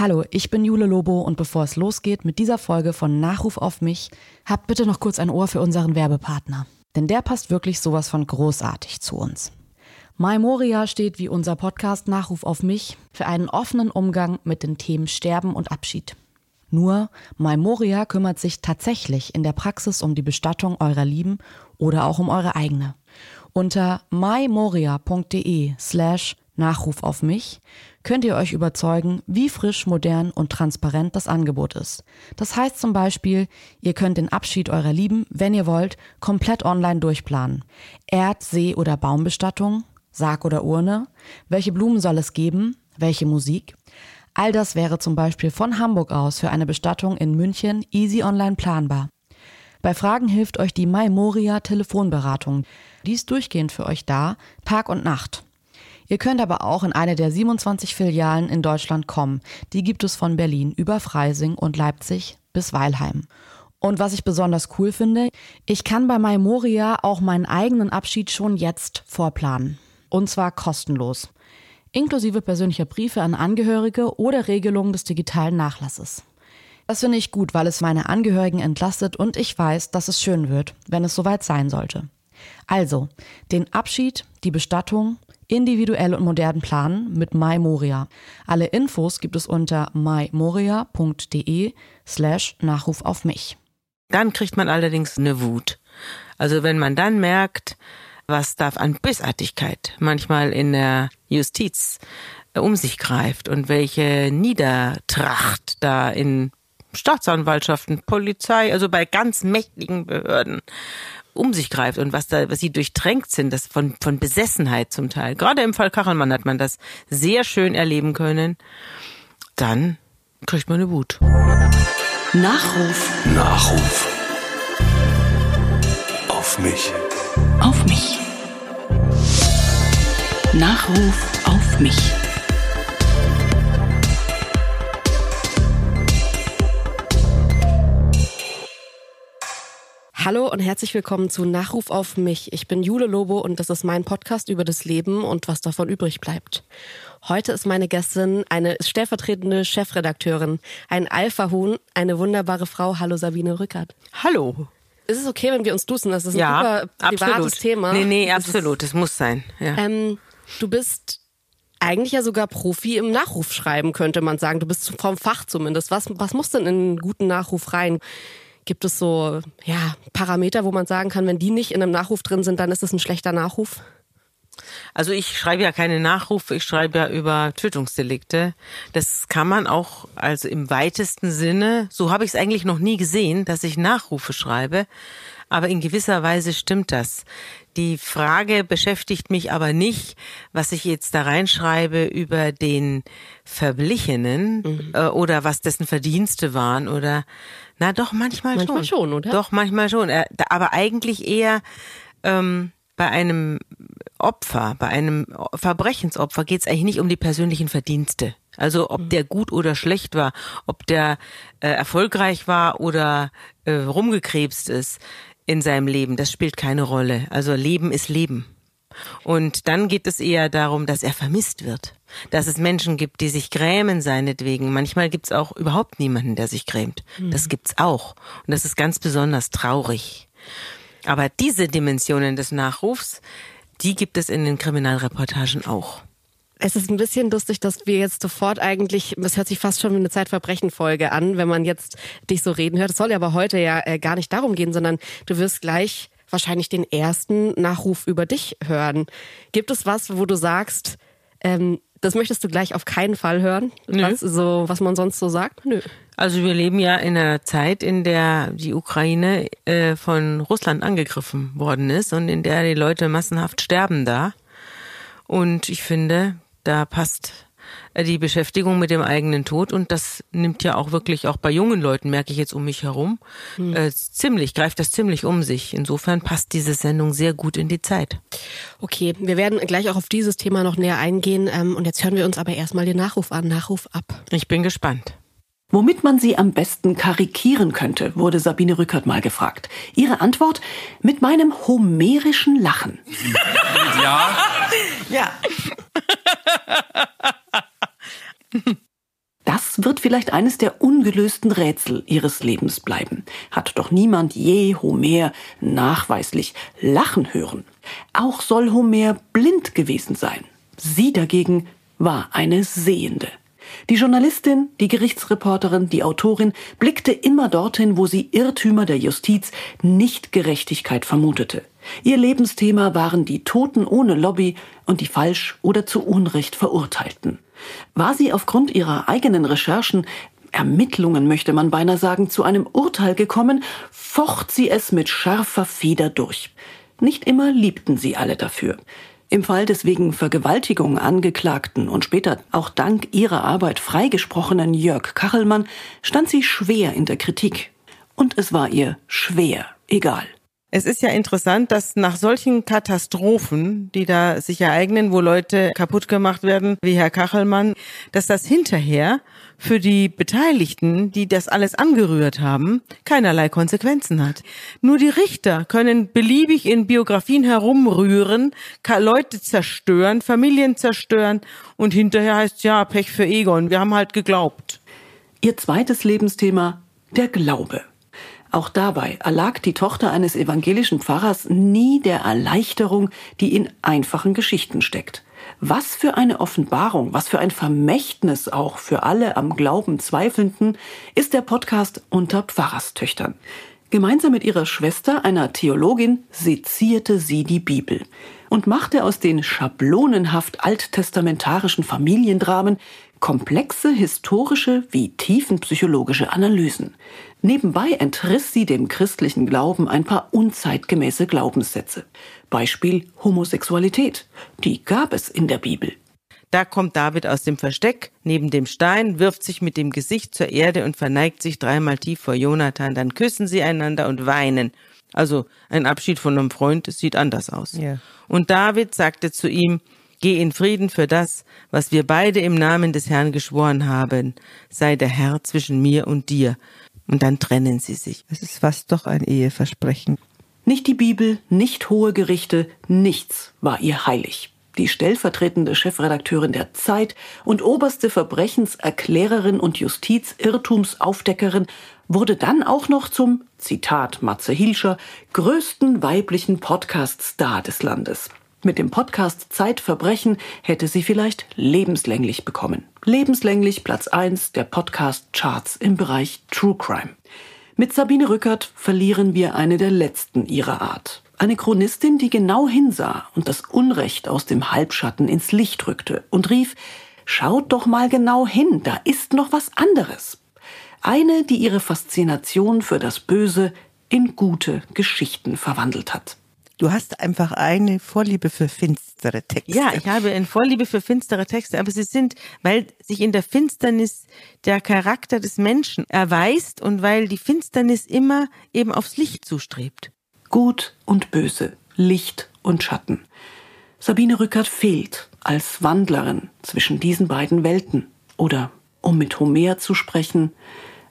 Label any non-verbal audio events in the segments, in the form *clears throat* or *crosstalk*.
Hallo, ich bin Jule Lobo und bevor es losgeht mit dieser Folge von Nachruf auf mich, habt bitte noch kurz ein Ohr für unseren Werbepartner. Denn der passt wirklich sowas von großartig zu uns. My Moria steht wie unser Podcast Nachruf auf mich für einen offenen Umgang mit den Themen Sterben und Abschied. Nur My Moria kümmert sich tatsächlich in der Praxis um die Bestattung eurer Lieben oder auch um eure eigene. Unter mymoria.de slash Nachruf auf mich könnt ihr euch überzeugen, wie frisch, modern und transparent das Angebot ist. Das heißt zum Beispiel, ihr könnt den Abschied eurer Lieben, wenn ihr wollt, komplett online durchplanen. Erd-, See- oder Baumbestattung, Sarg oder Urne, welche Blumen soll es geben, welche Musik. All das wäre zum Beispiel von Hamburg aus für eine Bestattung in München easy online planbar. Bei Fragen hilft euch die Maimoria Telefonberatung. Die ist durchgehend für euch da, Tag und Nacht. Ihr könnt aber auch in eine der 27 Filialen in Deutschland kommen. Die gibt es von Berlin über Freising und Leipzig bis Weilheim. Und was ich besonders cool finde, ich kann bei Maimoria auch meinen eigenen Abschied schon jetzt vorplanen. Und zwar kostenlos. Inklusive persönlicher Briefe an Angehörige oder Regelungen des digitalen Nachlasses. Das finde ich gut, weil es meine Angehörigen entlastet und ich weiß, dass es schön wird, wenn es soweit sein sollte. Also, den Abschied, die Bestattung, individuell und modern planen mit MyMoria. Alle Infos gibt es unter mymoria.de slash Nachruf auf mich. Dann kriegt man allerdings eine Wut. Also wenn man dann merkt, was da an Bösartigkeit manchmal in der Justiz um sich greift und welche Niedertracht da in Staatsanwaltschaften, Polizei, also bei ganz mächtigen Behörden um sich greift und was da, was sie durchtränkt sind, das von, von Besessenheit zum Teil. Gerade im Fall Kachelmann hat man das sehr schön erleben können. Dann kriegt man eine Wut. Nachruf Nachruf. Auf mich. auf mich. Nachruf auf mich. Hallo und herzlich willkommen zu Nachruf auf mich. Ich bin Jule Lobo und das ist mein Podcast über das Leben und was davon übrig bleibt. Heute ist meine Gästin eine stellvertretende Chefredakteurin, ein Alpha-Huhn, eine wunderbare Frau. Hallo Sabine Rückert. Hallo. Ist es okay, wenn wir uns duzen? Das ist ein Ja, super privates absolut. Thema. Nee, nee, Das ist- absolut. Das muss sein. Ja. Ähm, du bist eigentlich ja sogar Profi im Nachrufschreiben, könnte man sagen. Du bist vom Fach zumindest. Was, was muss denn in einen guten Nachruf rein? Gibt es so ja, Parameter, wo man sagen kann, wenn die nicht in einem Nachruf drin sind, dann ist es ein schlechter Nachruf? Also ich schreibe ja keine Nachrufe, ich schreibe ja über Tötungsdelikte. Das kann man auch, also im weitesten Sinne, so habe ich es eigentlich noch nie gesehen, dass ich Nachrufe schreibe. Aber in gewisser Weise stimmt das. Die Frage beschäftigt mich aber nicht, was ich jetzt da reinschreibe über den Verblichenen äh, oder was dessen Verdienste waren oder na doch manchmal, Manchmal schon, oder? Doch manchmal schon. Äh, Aber eigentlich eher ähm, bei einem Opfer, bei einem Verbrechensopfer geht es eigentlich nicht um die persönlichen Verdienste. Also ob der gut oder schlecht war, ob der äh, erfolgreich war oder äh, rumgekrebst ist in seinem Leben, das spielt keine Rolle. Also Leben ist Leben. Und dann geht es eher darum, dass er vermisst wird. Dass es Menschen gibt, die sich grämen seinetwegen. Manchmal gibt es auch überhaupt niemanden, der sich grämt. Das gibt's auch. Und das ist ganz besonders traurig. Aber diese Dimensionen des Nachrufs, die gibt es in den Kriminalreportagen auch. Es ist ein bisschen lustig, dass wir jetzt sofort eigentlich, das hört sich fast schon wie eine Zeitverbrechen-Folge an, wenn man jetzt dich so reden hört. Es soll ja aber heute ja äh, gar nicht darum gehen, sondern du wirst gleich wahrscheinlich den ersten Nachruf über dich hören. Gibt es was, wo du sagst, ähm, das möchtest du gleich auf keinen Fall hören? Nö. Was, so, was man sonst so sagt? Nö. Also wir leben ja in einer Zeit, in der die Ukraine äh, von Russland angegriffen worden ist und in der die Leute massenhaft sterben da. Und ich finde, da passt äh, die Beschäftigung mit dem eigenen Tod und das nimmt ja auch wirklich auch bei jungen Leuten, merke ich jetzt um mich herum, hm. äh, ziemlich, greift das ziemlich um sich. Insofern passt diese Sendung sehr gut in die Zeit. Okay, wir werden gleich auch auf dieses Thema noch näher eingehen ähm, und jetzt hören wir uns aber erstmal den Nachruf an, Nachruf ab. Ich bin gespannt. Womit man sie am besten karikieren könnte, wurde Sabine Rückert mal gefragt. Ihre Antwort? Mit meinem homerischen Lachen. Ja. *laughs* ja. Das wird vielleicht eines der ungelösten Rätsel ihres Lebens bleiben. Hat doch niemand je Homer nachweislich lachen hören. Auch soll Homer blind gewesen sein. Sie dagegen war eine Sehende. Die Journalistin, die Gerichtsreporterin, die Autorin blickte immer dorthin, wo sie Irrtümer der Justiz, nicht Gerechtigkeit vermutete. Ihr Lebensthema waren die Toten ohne Lobby und die falsch oder zu Unrecht Verurteilten. War sie aufgrund ihrer eigenen Recherchen Ermittlungen möchte man beinahe sagen, zu einem Urteil gekommen, focht sie es mit scharfer Feder durch. Nicht immer liebten sie alle dafür. Im Fall des wegen Vergewaltigung angeklagten und später auch dank ihrer Arbeit freigesprochenen Jörg Kachelmann stand sie schwer in der Kritik. Und es war ihr schwer egal. Es ist ja interessant, dass nach solchen Katastrophen, die da sich ereignen, wo Leute kaputt gemacht werden, wie Herr Kachelmann, dass das hinterher für die Beteiligten, die das alles angerührt haben, keinerlei Konsequenzen hat. Nur die Richter können beliebig in Biografien herumrühren, Leute zerstören, Familien zerstören und hinterher heißt ja Pech für Egon, wir haben halt geglaubt. Ihr zweites Lebensthema, der Glaube. Auch dabei erlag die Tochter eines evangelischen Pfarrers nie der Erleichterung, die in einfachen Geschichten steckt. Was für eine Offenbarung, was für ein Vermächtnis auch für alle am Glauben Zweifelnden ist der Podcast unter Pfarrerstöchtern. Gemeinsam mit ihrer Schwester, einer Theologin, sezierte sie die Bibel und machte aus den schablonenhaft alttestamentarischen Familiendramen komplexe historische wie tiefenpsychologische Analysen. Nebenbei entriss sie dem christlichen Glauben ein paar unzeitgemäße Glaubenssätze. Beispiel Homosexualität. Die gab es in der Bibel. Da kommt David aus dem Versteck neben dem Stein, wirft sich mit dem Gesicht zur Erde und verneigt sich dreimal tief vor Jonathan. Dann küssen sie einander und weinen. Also ein Abschied von einem Freund, es sieht anders aus. Ja. Und David sagte zu ihm, Geh in Frieden für das, was wir beide im Namen des Herrn geschworen haben. Sei der Herr zwischen mir und dir. Und dann trennen sie sich. Es ist fast doch ein Eheversprechen. Nicht die Bibel, nicht hohe Gerichte, nichts war ihr heilig. Die stellvertretende Chefredakteurin der Zeit und oberste Verbrechenserklärerin und Justizirrtumsaufdeckerin wurde dann auch noch zum, Zitat Matze Hilscher, größten weiblichen Podcast-Star des Landes. Mit dem Podcast Zeitverbrechen hätte sie vielleicht lebenslänglich bekommen. Lebenslänglich Platz 1 der Podcast-Charts im Bereich True Crime. Mit Sabine Rückert verlieren wir eine der letzten ihrer Art. Eine Chronistin, die genau hinsah und das Unrecht aus dem Halbschatten ins Licht rückte und rief, schaut doch mal genau hin, da ist noch was anderes. Eine, die ihre Faszination für das Böse in gute Geschichten verwandelt hat. Du hast einfach eine Vorliebe für finstere Texte. Ja, ich habe eine Vorliebe für finstere Texte, aber sie sind, weil sich in der Finsternis der Charakter des Menschen erweist und weil die Finsternis immer eben aufs Licht zustrebt. Gut und böse, Licht und Schatten. Sabine Rückert fehlt als Wandlerin zwischen diesen beiden Welten. Oder, um mit Homer zu sprechen,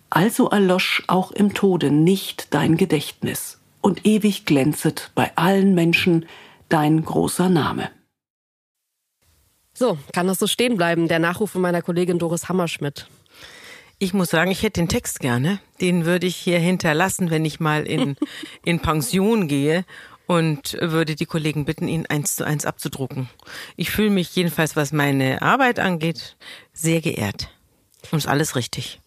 also erlosch auch im Tode nicht dein Gedächtnis und ewig glänzet bei allen Menschen dein großer Name. So, kann das so stehen bleiben, der Nachruf von meiner Kollegin Doris Hammerschmidt. Ich muss sagen, ich hätte den Text gerne. Den würde ich hier hinterlassen, wenn ich mal in, *laughs* in Pension gehe und würde die Kollegen bitten, ihn eins zu eins abzudrucken. Ich fühle mich jedenfalls, was meine Arbeit angeht, sehr geehrt. Und ist alles richtig.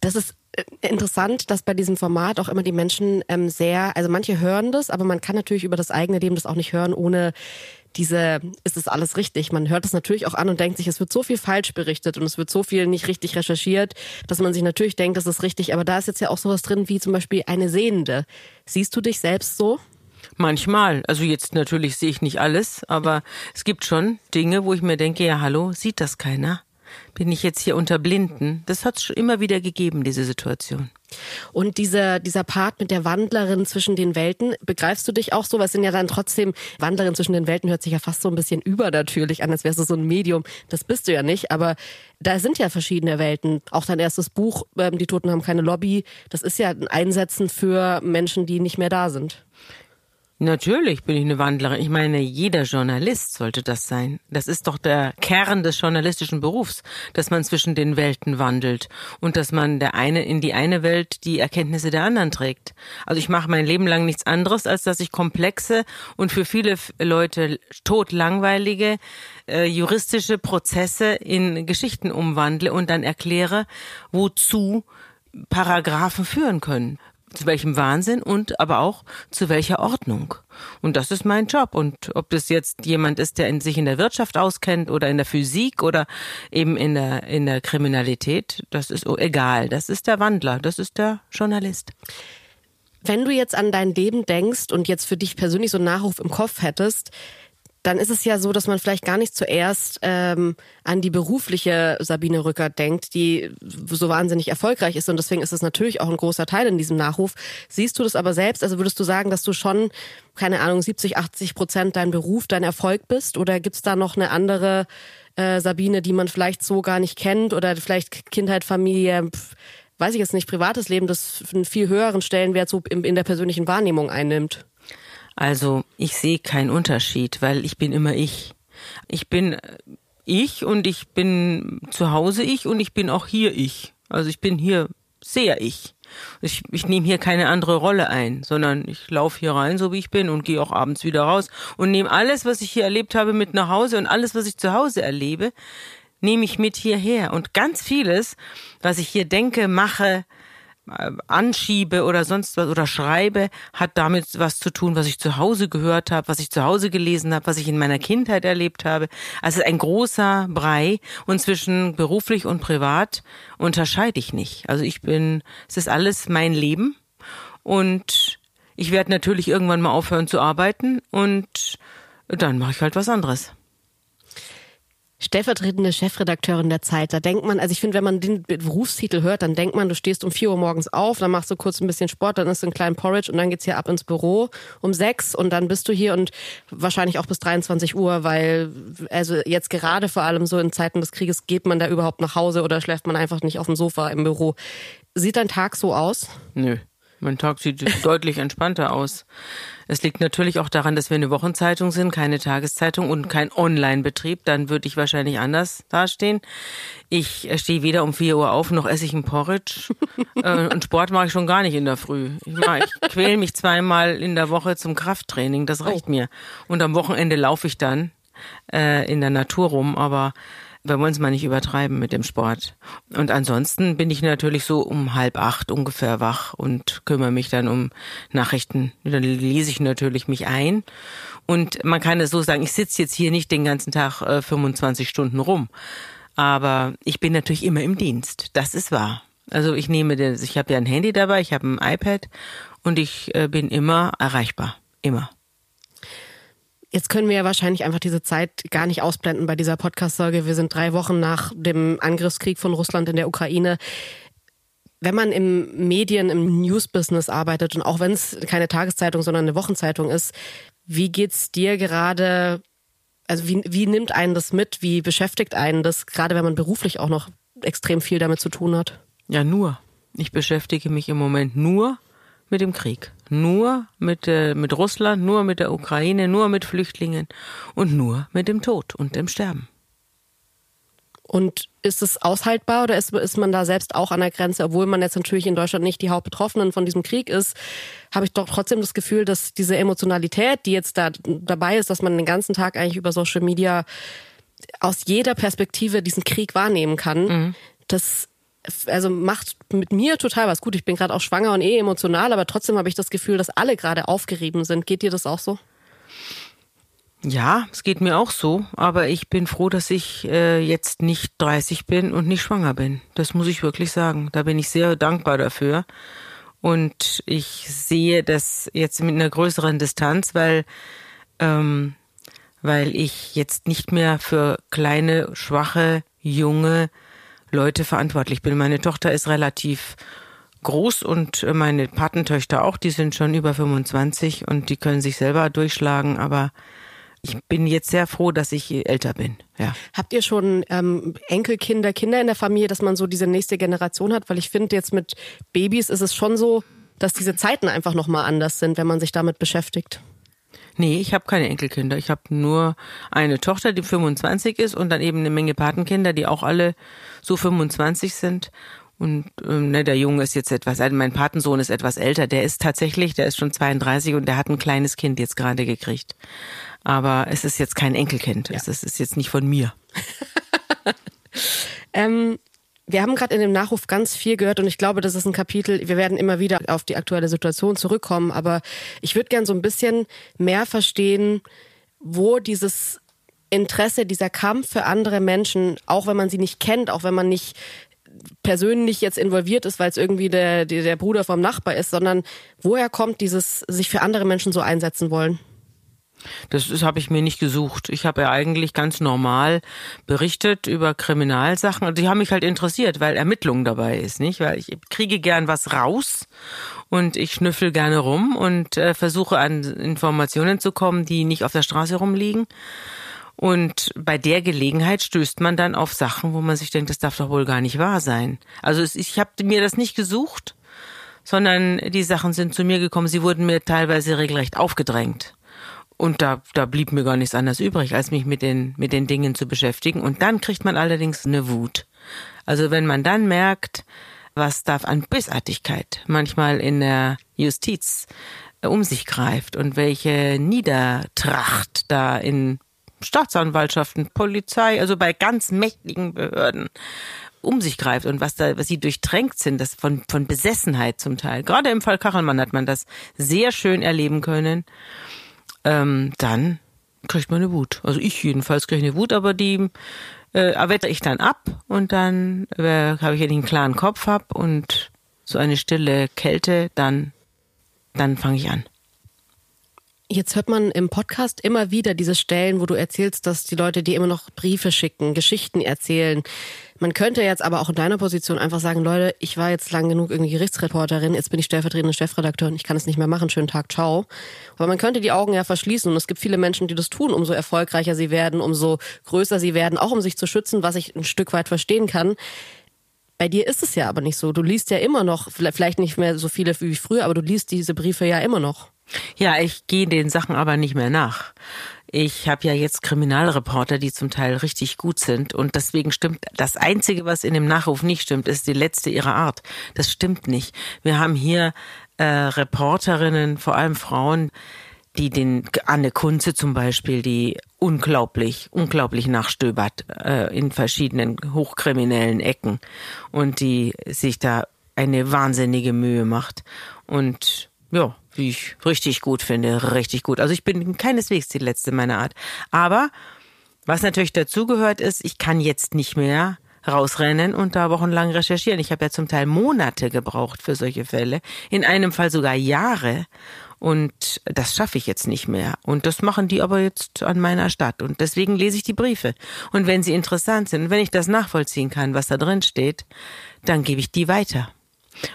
Das ist interessant, dass bei diesem Format auch immer die Menschen ähm, sehr, also manche hören das, aber man kann natürlich über das eigene Leben das auch nicht hören, ohne diese, ist das alles richtig? Man hört es natürlich auch an und denkt sich, es wird so viel falsch berichtet und es wird so viel nicht richtig recherchiert, dass man sich natürlich denkt, das ist richtig. Aber da ist jetzt ja auch sowas drin wie zum Beispiel eine Sehende. Siehst du dich selbst so? Manchmal. Also jetzt natürlich sehe ich nicht alles, aber es gibt schon Dinge, wo ich mir denke, ja hallo, sieht das keiner? Bin ich jetzt hier unter Blinden? Das hat es schon immer wieder gegeben, diese Situation. Und dieser, dieser Part mit der Wandlerin zwischen den Welten, begreifst du dich auch so? Es sind ja dann trotzdem, Wandlerin zwischen den Welten hört sich ja fast so ein bisschen übernatürlich an, als wärst du so ein Medium. Das bist du ja nicht, aber da sind ja verschiedene Welten. Auch dein erstes Buch, ähm, Die Toten haben keine Lobby, das ist ja ein Einsetzen für Menschen, die nicht mehr da sind. Natürlich bin ich eine Wandlerin. Ich meine, jeder Journalist sollte das sein. Das ist doch der Kern des journalistischen Berufs, dass man zwischen den Welten wandelt und dass man der eine in die eine Welt die Erkenntnisse der anderen trägt. Also ich mache mein Leben lang nichts anderes, als dass ich komplexe und für viele Leute totlangweilige äh, juristische Prozesse in Geschichten umwandle und dann erkläre, wozu Paragraphen führen können zu welchem Wahnsinn und aber auch zu welcher Ordnung. Und das ist mein Job. Und ob das jetzt jemand ist, der in sich in der Wirtschaft auskennt oder in der Physik oder eben in der, in der Kriminalität, das ist egal. Das ist der Wandler, das ist der Journalist. Wenn du jetzt an dein Leben denkst und jetzt für dich persönlich so einen Nachruf im Kopf hättest, dann ist es ja so, dass man vielleicht gar nicht zuerst ähm, an die berufliche Sabine Rücker denkt, die so wahnsinnig erfolgreich ist. Und deswegen ist es natürlich auch ein großer Teil in diesem Nachruf. Siehst du das aber selbst? Also würdest du sagen, dass du schon, keine Ahnung, 70, 80 Prozent dein Beruf, dein Erfolg bist? Oder gibt's da noch eine andere äh, Sabine, die man vielleicht so gar nicht kennt? Oder vielleicht Kindheit, Familie, pf, weiß ich jetzt nicht, privates Leben, das einen viel höheren Stellenwert so in, in der persönlichen Wahrnehmung einnimmt? Also ich sehe keinen Unterschied, weil ich bin immer ich. Ich bin äh, ich und ich bin zu Hause ich und ich bin auch hier ich. Also ich bin hier sehr ich. Ich, ich nehme hier keine andere Rolle ein, sondern ich laufe hier rein, so wie ich bin und gehe auch abends wieder raus und nehme alles, was ich hier erlebt habe, mit nach Hause und alles, was ich zu Hause erlebe, nehme ich mit hierher. Und ganz vieles, was ich hier denke, mache, anschiebe oder sonst was oder schreibe, hat damit was zu tun, was ich zu Hause gehört habe, was ich zu Hause gelesen habe, was ich in meiner Kindheit erlebt habe. Also ein großer Brei und zwischen beruflich und privat unterscheide ich nicht. Also ich bin, es ist alles mein Leben und ich werde natürlich irgendwann mal aufhören zu arbeiten und dann mache ich halt was anderes stellvertretende Chefredakteurin der Zeit. Da denkt man, also ich finde, wenn man den Berufstitel hört, dann denkt man, du stehst um vier Uhr morgens auf, dann machst du kurz ein bisschen Sport, dann isst du einen kleinen Porridge und dann geht's hier ab ins Büro um sechs und dann bist du hier und wahrscheinlich auch bis 23 Uhr, weil also jetzt gerade vor allem so in Zeiten des Krieges geht man da überhaupt nach Hause oder schläft man einfach nicht auf dem Sofa im Büro. Sieht dein Tag so aus? Nö. Mein Tag sieht *laughs* deutlich entspannter aus. Es liegt natürlich auch daran, dass wir eine Wochenzeitung sind, keine Tageszeitung und kein Online-Betrieb. Dann würde ich wahrscheinlich anders dastehen. Ich stehe weder um vier Uhr auf, noch esse ich ein Porridge. *laughs* Äh, und Sport mache ich schon gar nicht in der Früh. Ich, mach, ich quäle mich zweimal in der Woche zum Krafttraining. Das reicht oh. mir. Und am Wochenende laufe ich dann äh, in der Natur rum. Aber wir wollen es mal nicht übertreiben mit dem Sport. Und ansonsten bin ich natürlich so um halb acht ungefähr wach und kümmere mich dann um Nachrichten. Dann lese ich natürlich mich ein. Und man kann es so sagen, ich sitze jetzt hier nicht den ganzen Tag äh, 25 Stunden rum. Aber ich bin natürlich immer im Dienst. Das ist wahr. Also ich nehme das, ich habe ja ein Handy dabei, ich habe ein iPad und ich äh, bin immer erreichbar. Immer. Jetzt können wir ja wahrscheinlich einfach diese Zeit gar nicht ausblenden bei dieser Podcast-Folge. Wir sind drei Wochen nach dem Angriffskrieg von Russland in der Ukraine. Wenn man im Medien, im News-Business arbeitet und auch wenn es keine Tageszeitung, sondern eine Wochenzeitung ist, wie geht's dir gerade? Also wie, wie nimmt einen das mit? Wie beschäftigt einen das, gerade wenn man beruflich auch noch extrem viel damit zu tun hat? Ja, nur. Ich beschäftige mich im Moment nur mit dem Krieg. Nur mit, äh, mit Russland, nur mit der Ukraine, nur mit Flüchtlingen und nur mit dem Tod und dem Sterben. Und ist es aushaltbar oder ist, ist man da selbst auch an der Grenze, obwohl man jetzt natürlich in Deutschland nicht die Hauptbetroffenen von diesem Krieg ist, habe ich doch trotzdem das Gefühl, dass diese Emotionalität, die jetzt da dabei ist, dass man den ganzen Tag eigentlich über Social Media aus jeder Perspektive diesen Krieg wahrnehmen kann, mhm. das also macht mit mir total was gut. Ich bin gerade auch schwanger und eh emotional, aber trotzdem habe ich das Gefühl, dass alle gerade aufgerieben sind. Geht dir das auch so? Ja, es geht mir auch so, aber ich bin froh, dass ich äh, jetzt nicht 30 bin und nicht schwanger bin. Das muss ich wirklich sagen. Da bin ich sehr dankbar dafür. Und ich sehe das jetzt mit einer größeren Distanz, weil, ähm, weil ich jetzt nicht mehr für kleine, schwache, junge Leute verantwortlich bin. Meine Tochter ist relativ groß und meine Patentöchter auch, die sind schon über 25 und die können sich selber durchschlagen, aber ich bin jetzt sehr froh, dass ich älter bin. Ja. Habt ihr schon ähm, Enkelkinder, Kinder in der Familie, dass man so diese nächste Generation hat? Weil ich finde, jetzt mit Babys ist es schon so, dass diese Zeiten einfach nochmal anders sind, wenn man sich damit beschäftigt. Nee, ich habe keine Enkelkinder. Ich habe nur eine Tochter, die 25 ist und dann eben eine Menge Patenkinder, die auch alle so 25 sind. Und ähm, ne, der Junge ist jetzt etwas, also mein Patensohn ist etwas älter. Der ist tatsächlich, der ist schon 32 und der hat ein kleines Kind jetzt gerade gekriegt. Aber es ist jetzt kein Enkelkind. Ja. Es ist jetzt nicht von mir. *laughs* ähm, wir haben gerade in dem Nachruf ganz viel gehört und ich glaube, das ist ein Kapitel, wir werden immer wieder auf die aktuelle Situation zurückkommen, aber ich würde gern so ein bisschen mehr verstehen, wo dieses Interesse, dieser Kampf für andere Menschen, auch wenn man sie nicht kennt, auch wenn man nicht persönlich jetzt involviert ist, weil es irgendwie der, der, der Bruder vom Nachbar ist, sondern woher kommt dieses sich für andere Menschen so einsetzen wollen? Das, das habe ich mir nicht gesucht. Ich habe ja eigentlich ganz normal berichtet über Kriminalsachen. Die haben mich halt interessiert, weil Ermittlung dabei ist, nicht? Weil ich kriege gern was raus und ich schnüffel gerne rum und äh, versuche an Informationen zu kommen, die nicht auf der Straße rumliegen. Und bei der Gelegenheit stößt man dann auf Sachen, wo man sich denkt, das darf doch wohl gar nicht wahr sein. Also ich habe mir das nicht gesucht, sondern die Sachen sind zu mir gekommen. Sie wurden mir teilweise regelrecht aufgedrängt. Und da, da blieb mir gar nichts anderes übrig, als mich mit den, mit den Dingen zu beschäftigen. Und dann kriegt man allerdings eine Wut. Also wenn man dann merkt, was darf an Bösartigkeit manchmal in der Justiz um sich greift und welche Niedertracht da in Staatsanwaltschaften, Polizei, also bei ganz mächtigen Behörden um sich greift und was da, was sie durchtränkt sind, das von, von Besessenheit zum Teil. Gerade im Fall Kachelmann hat man das sehr schön erleben können. Ähm, dann kriegt man eine Wut. Also ich jedenfalls kriege eine Wut, aber die äh, erwettere ich dann ab und dann äh, habe ich, einen klaren Kopf hab und so eine stille Kälte, dann, dann fange ich an. Jetzt hört man im Podcast immer wieder diese Stellen, wo du erzählst, dass die Leute dir immer noch Briefe schicken, Geschichten erzählen. Man könnte jetzt aber auch in deiner Position einfach sagen, Leute, ich war jetzt lang genug irgendwie Gerichtsreporterin, jetzt bin ich stellvertretende Chefredakteurin, ich kann es nicht mehr machen, schönen Tag, ciao. Aber man könnte die Augen ja verschließen und es gibt viele Menschen, die das tun, umso erfolgreicher sie werden, umso größer sie werden, auch um sich zu schützen, was ich ein Stück weit verstehen kann. Bei dir ist es ja aber nicht so. Du liest ja immer noch, vielleicht nicht mehr so viele wie früher, aber du liest diese Briefe ja immer noch. Ja, ich gehe den Sachen aber nicht mehr nach. Ich habe ja jetzt Kriminalreporter, die zum Teil richtig gut sind und deswegen stimmt das einzige, was in dem Nachruf nicht stimmt, ist die letzte ihrer Art. Das stimmt nicht. Wir haben hier äh, Reporterinnen, vor allem Frauen, die den Anne Kunze zum Beispiel, die unglaublich, unglaublich nachstöbert äh, in verschiedenen hochkriminellen Ecken und die sich da eine wahnsinnige Mühe macht und ja, ich richtig gut finde, richtig gut. Also ich bin keineswegs die letzte meiner Art. Aber was natürlich dazugehört ist, ich kann jetzt nicht mehr rausrennen und da wochenlang recherchieren. Ich habe ja zum Teil Monate gebraucht für solche Fälle, in einem Fall sogar Jahre. Und das schaffe ich jetzt nicht mehr. Und das machen die aber jetzt an meiner Stadt. Und deswegen lese ich die Briefe. Und wenn sie interessant sind, und wenn ich das nachvollziehen kann, was da drin steht, dann gebe ich die weiter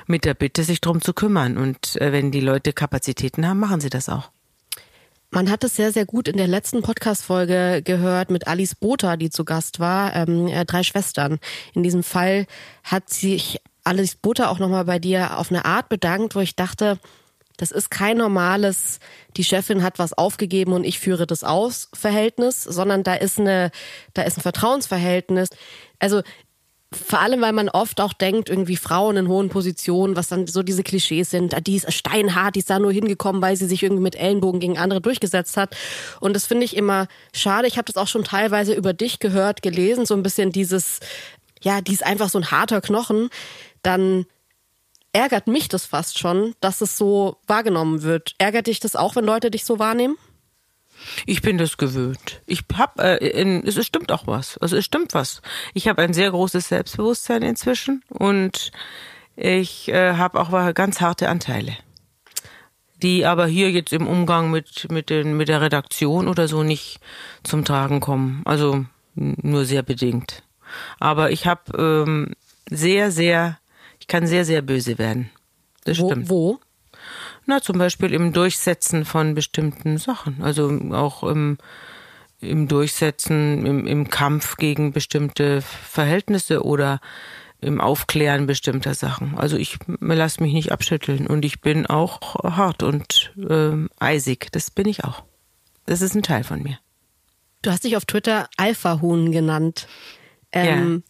mit der Bitte, sich drum zu kümmern. Und äh, wenn die Leute Kapazitäten haben, machen sie das auch. Man hat es sehr, sehr gut in der letzten Podcast-Folge gehört mit Alice Botha, die zu Gast war, ähm, äh, drei Schwestern. In diesem Fall hat sich Alice Botha auch nochmal bei dir auf eine Art bedankt, wo ich dachte, das ist kein normales, die Chefin hat was aufgegeben und ich führe das aus Verhältnis, sondern da ist eine, da ist ein Vertrauensverhältnis. Also vor allem, weil man oft auch denkt, irgendwie Frauen in hohen Positionen, was dann so diese Klischees sind, ah, die ist steinhart, die ist da nur hingekommen, weil sie sich irgendwie mit Ellenbogen gegen andere durchgesetzt hat. Und das finde ich immer schade. Ich habe das auch schon teilweise über dich gehört, gelesen, so ein bisschen dieses, ja, die ist einfach so ein harter Knochen. Dann ärgert mich das fast schon, dass es so wahrgenommen wird. Ärgert dich das auch, wenn Leute dich so wahrnehmen? Ich bin das gewöhnt. Ich hab, äh, in, es stimmt auch was. Also es stimmt was. Ich habe ein sehr großes Selbstbewusstsein inzwischen und Ich äh, habe auch ganz harte Anteile, die aber hier jetzt im Umgang mit mit den mit der Redaktion oder so nicht zum Tragen kommen. Also nur sehr bedingt. Aber ich habe ähm, sehr sehr, ich kann sehr sehr böse werden. Das Wo, stimmt. wo? Na, zum Beispiel im Durchsetzen von bestimmten Sachen. Also auch im, im Durchsetzen, im, im Kampf gegen bestimmte Verhältnisse oder im Aufklären bestimmter Sachen. Also ich lasse mich nicht abschütteln und ich bin auch hart und ähm, eisig. Das bin ich auch. Das ist ein Teil von mir. Du hast dich auf Twitter Alpha-Huhn genannt. Ähm,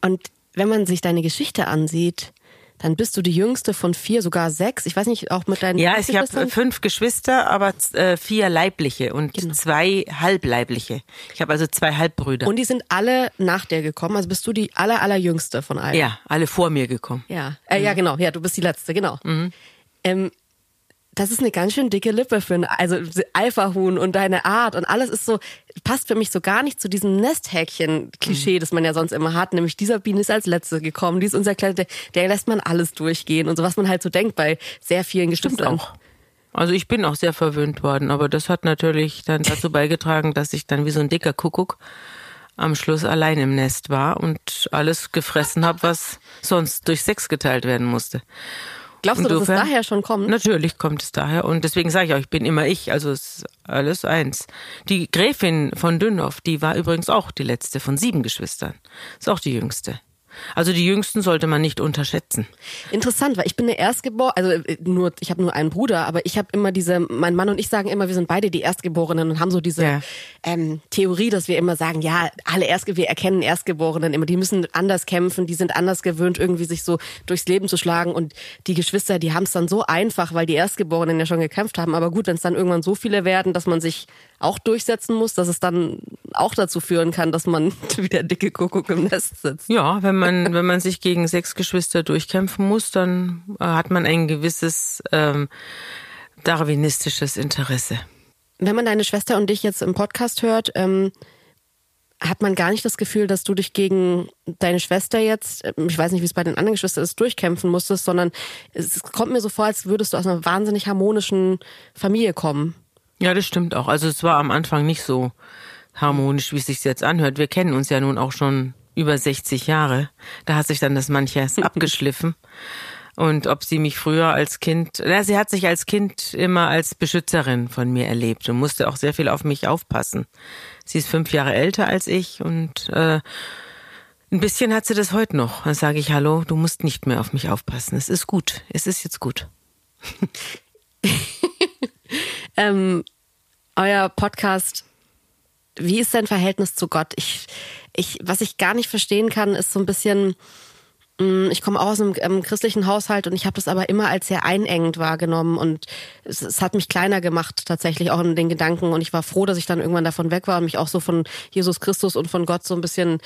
Und wenn man sich deine Geschichte ansieht, dann bist du die jüngste von vier, sogar sechs. Ich weiß nicht, auch mit deinen Ja, ich habe fünf Geschwister, aber äh, vier leibliche und Genau. zwei halbleibliche. Ich habe also zwei Halbbrüder. Und die sind alle nach dir gekommen. Also bist du die aller, allerjüngste von allen. ja, alle vor mir gekommen. Ja, äh, ja, genau. Ja, du bist die letzte, genau. Ähm, das ist eine ganz schön dicke Lippe für ein also Alpha-Huhn und deine Art und alles ist so passt für mich so gar nicht zu diesem Nesthäkchen-Klischee, das man ja sonst immer hat. Nämlich dieser Biene ist als letzte gekommen, die ist unser kleiner, der, der lässt man alles durchgehen und so was man halt so denkt bei sehr vielen Stimmt Geschwistern. auch. Also ich bin auch sehr verwöhnt worden, aber das hat natürlich dann dazu *laughs* beigetragen, dass ich dann wie so ein dicker Kuckuck am Schluss allein im Nest war und alles gefressen habe, was sonst durch sechs geteilt werden musste. Glaubst du, dass es daher schon kommt? Natürlich kommt es daher und deswegen sage ich auch, ich bin immer ich, also es ist alles eins. Die Gräfin von Dünnhoff, die war übrigens auch die letzte von sieben Geschwistern. Ist auch die jüngste. Also die jüngsten sollte man nicht unterschätzen. Interessant, weil ich bin eine Erstgeborene, also äh, nur, ich habe nur einen Bruder, aber ich habe immer diese, mein Mann und ich sagen immer, wir sind beide die Erstgeborenen und haben so diese Ja. ähm, Theorie, dass wir immer sagen, ja, alle Erstge wir erkennen Erstgeborenen immer, die müssen anders kämpfen, die sind anders gewöhnt, irgendwie sich so durchs Leben zu schlagen und die Geschwister, die haben es dann so einfach, weil die Erstgeborenen ja schon gekämpft haben. Aber gut, wenn es dann irgendwann so viele werden, dass man sich auch durchsetzen muss, dass es dann auch dazu führen kann, dass man *laughs* wie der dicke Kuckuck im Nest sitzt. Ja, wenn man, *laughs* wenn man sich gegen sechs Geschwister durchkämpfen muss, dann äh, hat man ein gewisses ähm, darwinistisches Interesse. Wenn man deine Schwester und dich jetzt im Podcast hört, ähm, hat man gar nicht das Gefühl, dass du dich gegen deine Schwester jetzt, ähm, ich weiß nicht, wie es bei den anderen Geschwistern ist, durchkämpfen musstest, sondern es kommt mir so vor, als würdest du aus einer wahnsinnig harmonischen Familie kommen. Ja, das stimmt auch. Also es war am Anfang nicht so harmonisch, wie es sich jetzt anhört. Wir kennen uns ja nun auch schon über 60 Jahre. Da hat sich dann das manches *laughs* abgeschliffen. Und ob sie mich früher als Kind, na, sie hat sich als Kind immer als Beschützerin von mir erlebt und musste auch sehr viel auf mich aufpassen. Sie ist fünf Jahre älter als ich und äh, ein bisschen hat sie das heute noch. Dann sage ich, hallo, du musst nicht mehr auf mich aufpassen. Es ist gut. Es ist jetzt gut. *laughs* Ähm, euer Podcast, wie ist dein Verhältnis zu Gott? Ich, ich, was ich gar nicht verstehen kann, ist so ein bisschen, mh, ich komme auch aus einem ähm, christlichen Haushalt und ich habe das aber immer als sehr einengend wahrgenommen und es, es hat mich kleiner gemacht tatsächlich auch in den Gedanken und ich war froh, dass ich dann irgendwann davon weg war und mich auch so von Jesus Christus und von Gott so ein bisschen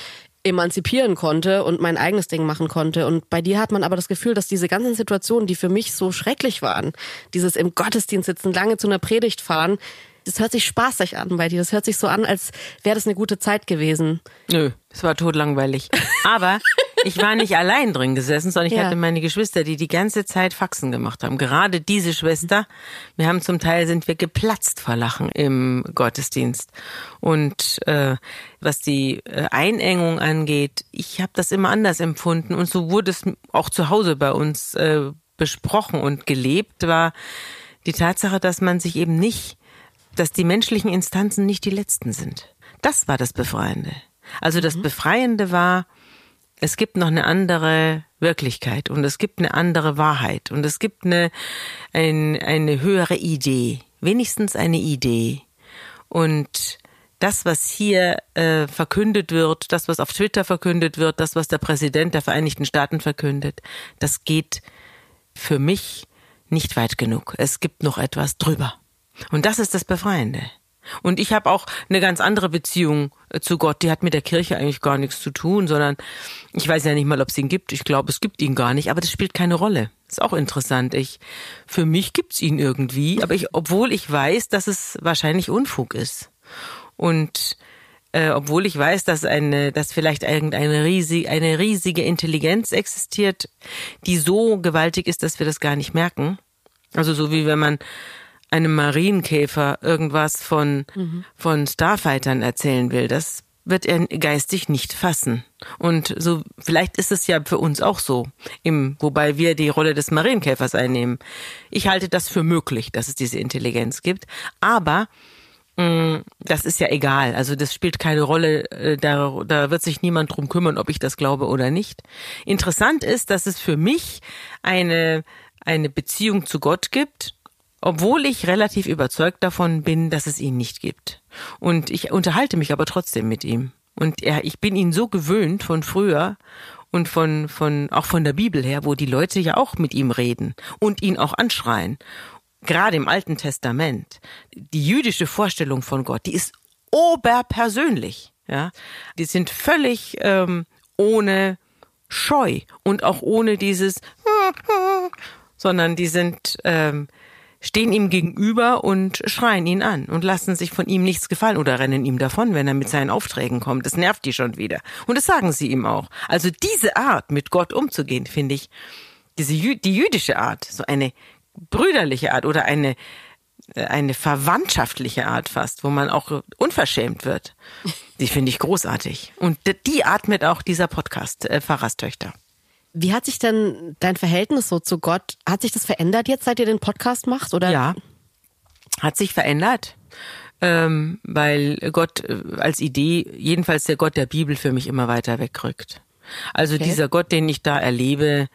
emanzipieren konnte und mein eigenes Ding machen konnte. Und bei dir hat man aber das Gefühl, dass diese ganzen Situationen, die für mich so schrecklich waren, dieses im Gottesdienst sitzen, lange zu einer Predigt fahren, das hört sich spaßig an bei dir. Das hört sich so an, als wäre das eine gute Zeit gewesen. Nö, es war totlangweilig. Aber ich war nicht allein drin gesessen, sondern ich Ja. hatte meine Geschwister, die die ganze Zeit Faxen gemacht haben. Gerade diese Schwester. Wir haben zum Teil sind wir geplatzt vor Lachen im Gottesdienst. Und äh, was die äh, Einengung angeht, ich habe das immer anders empfunden und so wurde es auch zu Hause bei uns äh, besprochen und gelebt, war die Tatsache, dass man sich eben nicht dass die menschlichen Instanzen nicht die letzten sind. Das war das Befreiende. Also das Befreiende war, es gibt noch eine andere Wirklichkeit und es gibt eine andere Wahrheit und es gibt eine, ein, eine höhere Idee, wenigstens eine Idee. Und das, was hier äh, verkündet wird, das, was auf Twitter verkündet wird, das, was der Präsident der Vereinigten Staaten verkündet, das geht für mich nicht weit genug. Es gibt noch etwas drüber. Und das ist das Befreiende. Und ich habe auch eine ganz andere Beziehung äh, zu Gott. Die hat mit der Kirche eigentlich gar nichts zu tun, sondern ich weiß ja nicht mal, ob es ihn gibt. Ich glaube, es gibt ihn gar nicht, aber das spielt keine Rolle. Ist auch interessant. Ich, für mich gibt's ihn irgendwie, aber ich, obwohl ich weiß, dass es wahrscheinlich Unfug ist. Und äh, obwohl ich weiß, dass eine, dass vielleicht irgendeine riesige, eine riesige Intelligenz existiert, die so gewaltig ist, dass wir das gar nicht merken. Also so wie wenn man einem Marienkäfer irgendwas von, mhm. von Starfightern erzählen will. Das wird er geistig nicht fassen. Und so, vielleicht ist es ja für uns auch so, im, wobei wir die Rolle des Marienkäfers einnehmen. Ich halte das für möglich, dass es diese Intelligenz gibt. Aber mm, das ist ja egal. Also das spielt keine Rolle. Äh, da, da wird sich niemand drum kümmern, ob ich das glaube oder nicht. Interessant ist, dass es für mich eine, eine Beziehung zu Gott gibt, obwohl ich relativ überzeugt davon bin, dass es ihn nicht gibt. Und ich unterhalte mich aber trotzdem mit ihm. Und er, ich bin ihn so gewöhnt von früher und von, von, auch von der Bibel her, wo die Leute ja auch mit ihm reden und ihn auch anschreien. Gerade im Alten Testament. Die jüdische Vorstellung von Gott, die ist oberpersönlich. Ja, die sind völlig ähm, ohne Scheu und auch ohne dieses, *laughs* sondern die sind ähm, stehen ihm gegenüber und schreien ihn an und lassen sich von ihm nichts gefallen oder rennen ihm davon, wenn er mit seinen Aufträgen kommt. Das nervt die schon wieder. Und das sagen sie ihm auch. Also diese Art, mit Gott umzugehen, finde ich, diese, die jüdische Art, so eine brüderliche Art oder eine, äh, eine verwandtschaftliche Art fast, wo man auch unverschämt wird. Die finde ich großartig. Und die atmet auch dieser Podcast, äh, Pfarrerstöchter. Wie hat sich denn dein Verhältnis so zu Gott, hat sich das verändert jetzt, seit ihr den Podcast macht? Oder? Ja, hat sich verändert. Ähm, weil Gott äh, als Idee, jedenfalls der Gott der Bibel für mich immer weiter wegrückt. Also okay. dieser Gott, den ich da erlebe,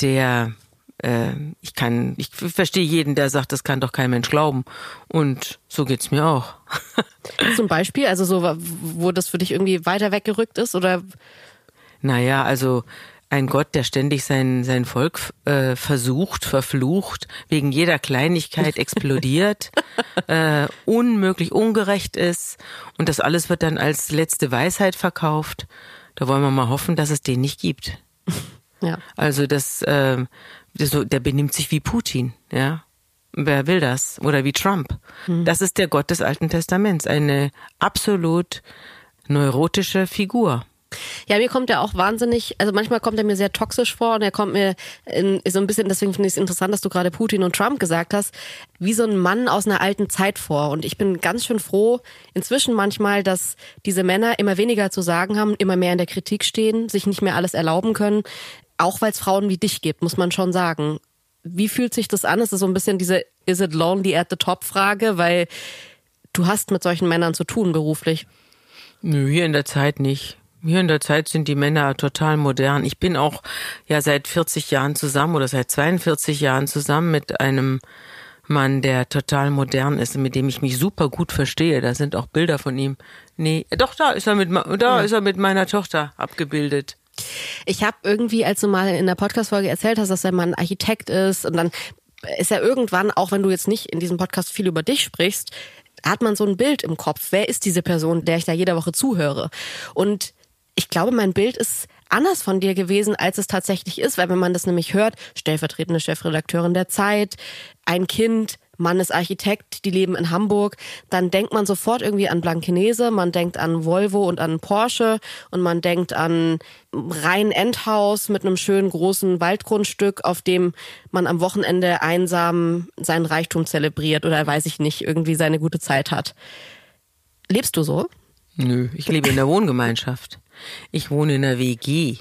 der äh, ich kann, ich verstehe jeden, der sagt, das kann doch kein Mensch glauben. Und so geht's mir auch. *laughs* Zum Beispiel, also so, wo das für dich irgendwie weiter weggerückt ist, oder? Naja, also ein Gott, der ständig sein, sein Volk äh, versucht, verflucht, wegen jeder Kleinigkeit explodiert, *laughs* äh, unmöglich ungerecht ist und das alles wird dann als letzte Weisheit verkauft. Da wollen wir mal hoffen, dass es den nicht gibt. Ja. Also das, äh, so, der benimmt sich wie Putin, ja. Wer will das? Oder wie Trump. Hm. Das ist der Gott des Alten Testaments, eine absolut neurotische Figur. Ja, mir kommt er auch wahnsinnig, also manchmal kommt er mir sehr toxisch vor und er kommt mir in, so ein bisschen, deswegen finde ich es interessant, dass du gerade Putin und Trump gesagt hast, wie so ein Mann aus einer alten Zeit vor. Und ich bin ganz schön froh inzwischen manchmal, dass diese Männer immer weniger zu sagen haben, immer mehr in der Kritik stehen, sich nicht mehr alles erlauben können. Auch weil es Frauen wie dich gibt, muss man schon sagen. Wie fühlt sich das an? Ist es so ein bisschen diese Is it lonely at the top Frage, weil du hast mit solchen Männern zu tun beruflich. Nö, hier in der Zeit nicht. Hier in der Zeit sind die Männer total modern. Ich bin auch ja seit 40 Jahren zusammen oder seit 42 Jahren zusammen mit einem Mann, der total modern ist, mit dem ich mich super gut verstehe. Da sind auch Bilder von ihm. Nee, doch da ist er mit da ist er mit meiner Tochter abgebildet. Ich habe irgendwie, als du mal in der Podcast-Folge erzählt hast, dass der Mann Architekt ist und dann ist er irgendwann, auch wenn du jetzt nicht in diesem Podcast viel über dich sprichst, hat man so ein Bild im Kopf. Wer ist diese Person, der ich da jede Woche zuhöre? Und ich glaube, mein Bild ist anders von dir gewesen, als es tatsächlich ist, weil wenn man das nämlich hört, stellvertretende Chefredakteurin der Zeit, ein Kind, Mann ist Architekt, die leben in Hamburg, dann denkt man sofort irgendwie an Blankenese, man denkt an Volvo und an Porsche und man denkt an rein Endhaus mit einem schönen großen Waldgrundstück, auf dem man am Wochenende einsam seinen Reichtum zelebriert oder weiß ich nicht, irgendwie seine gute Zeit hat. Lebst du so? Nö, ich lebe in der Wohngemeinschaft. Ich wohne in der WG.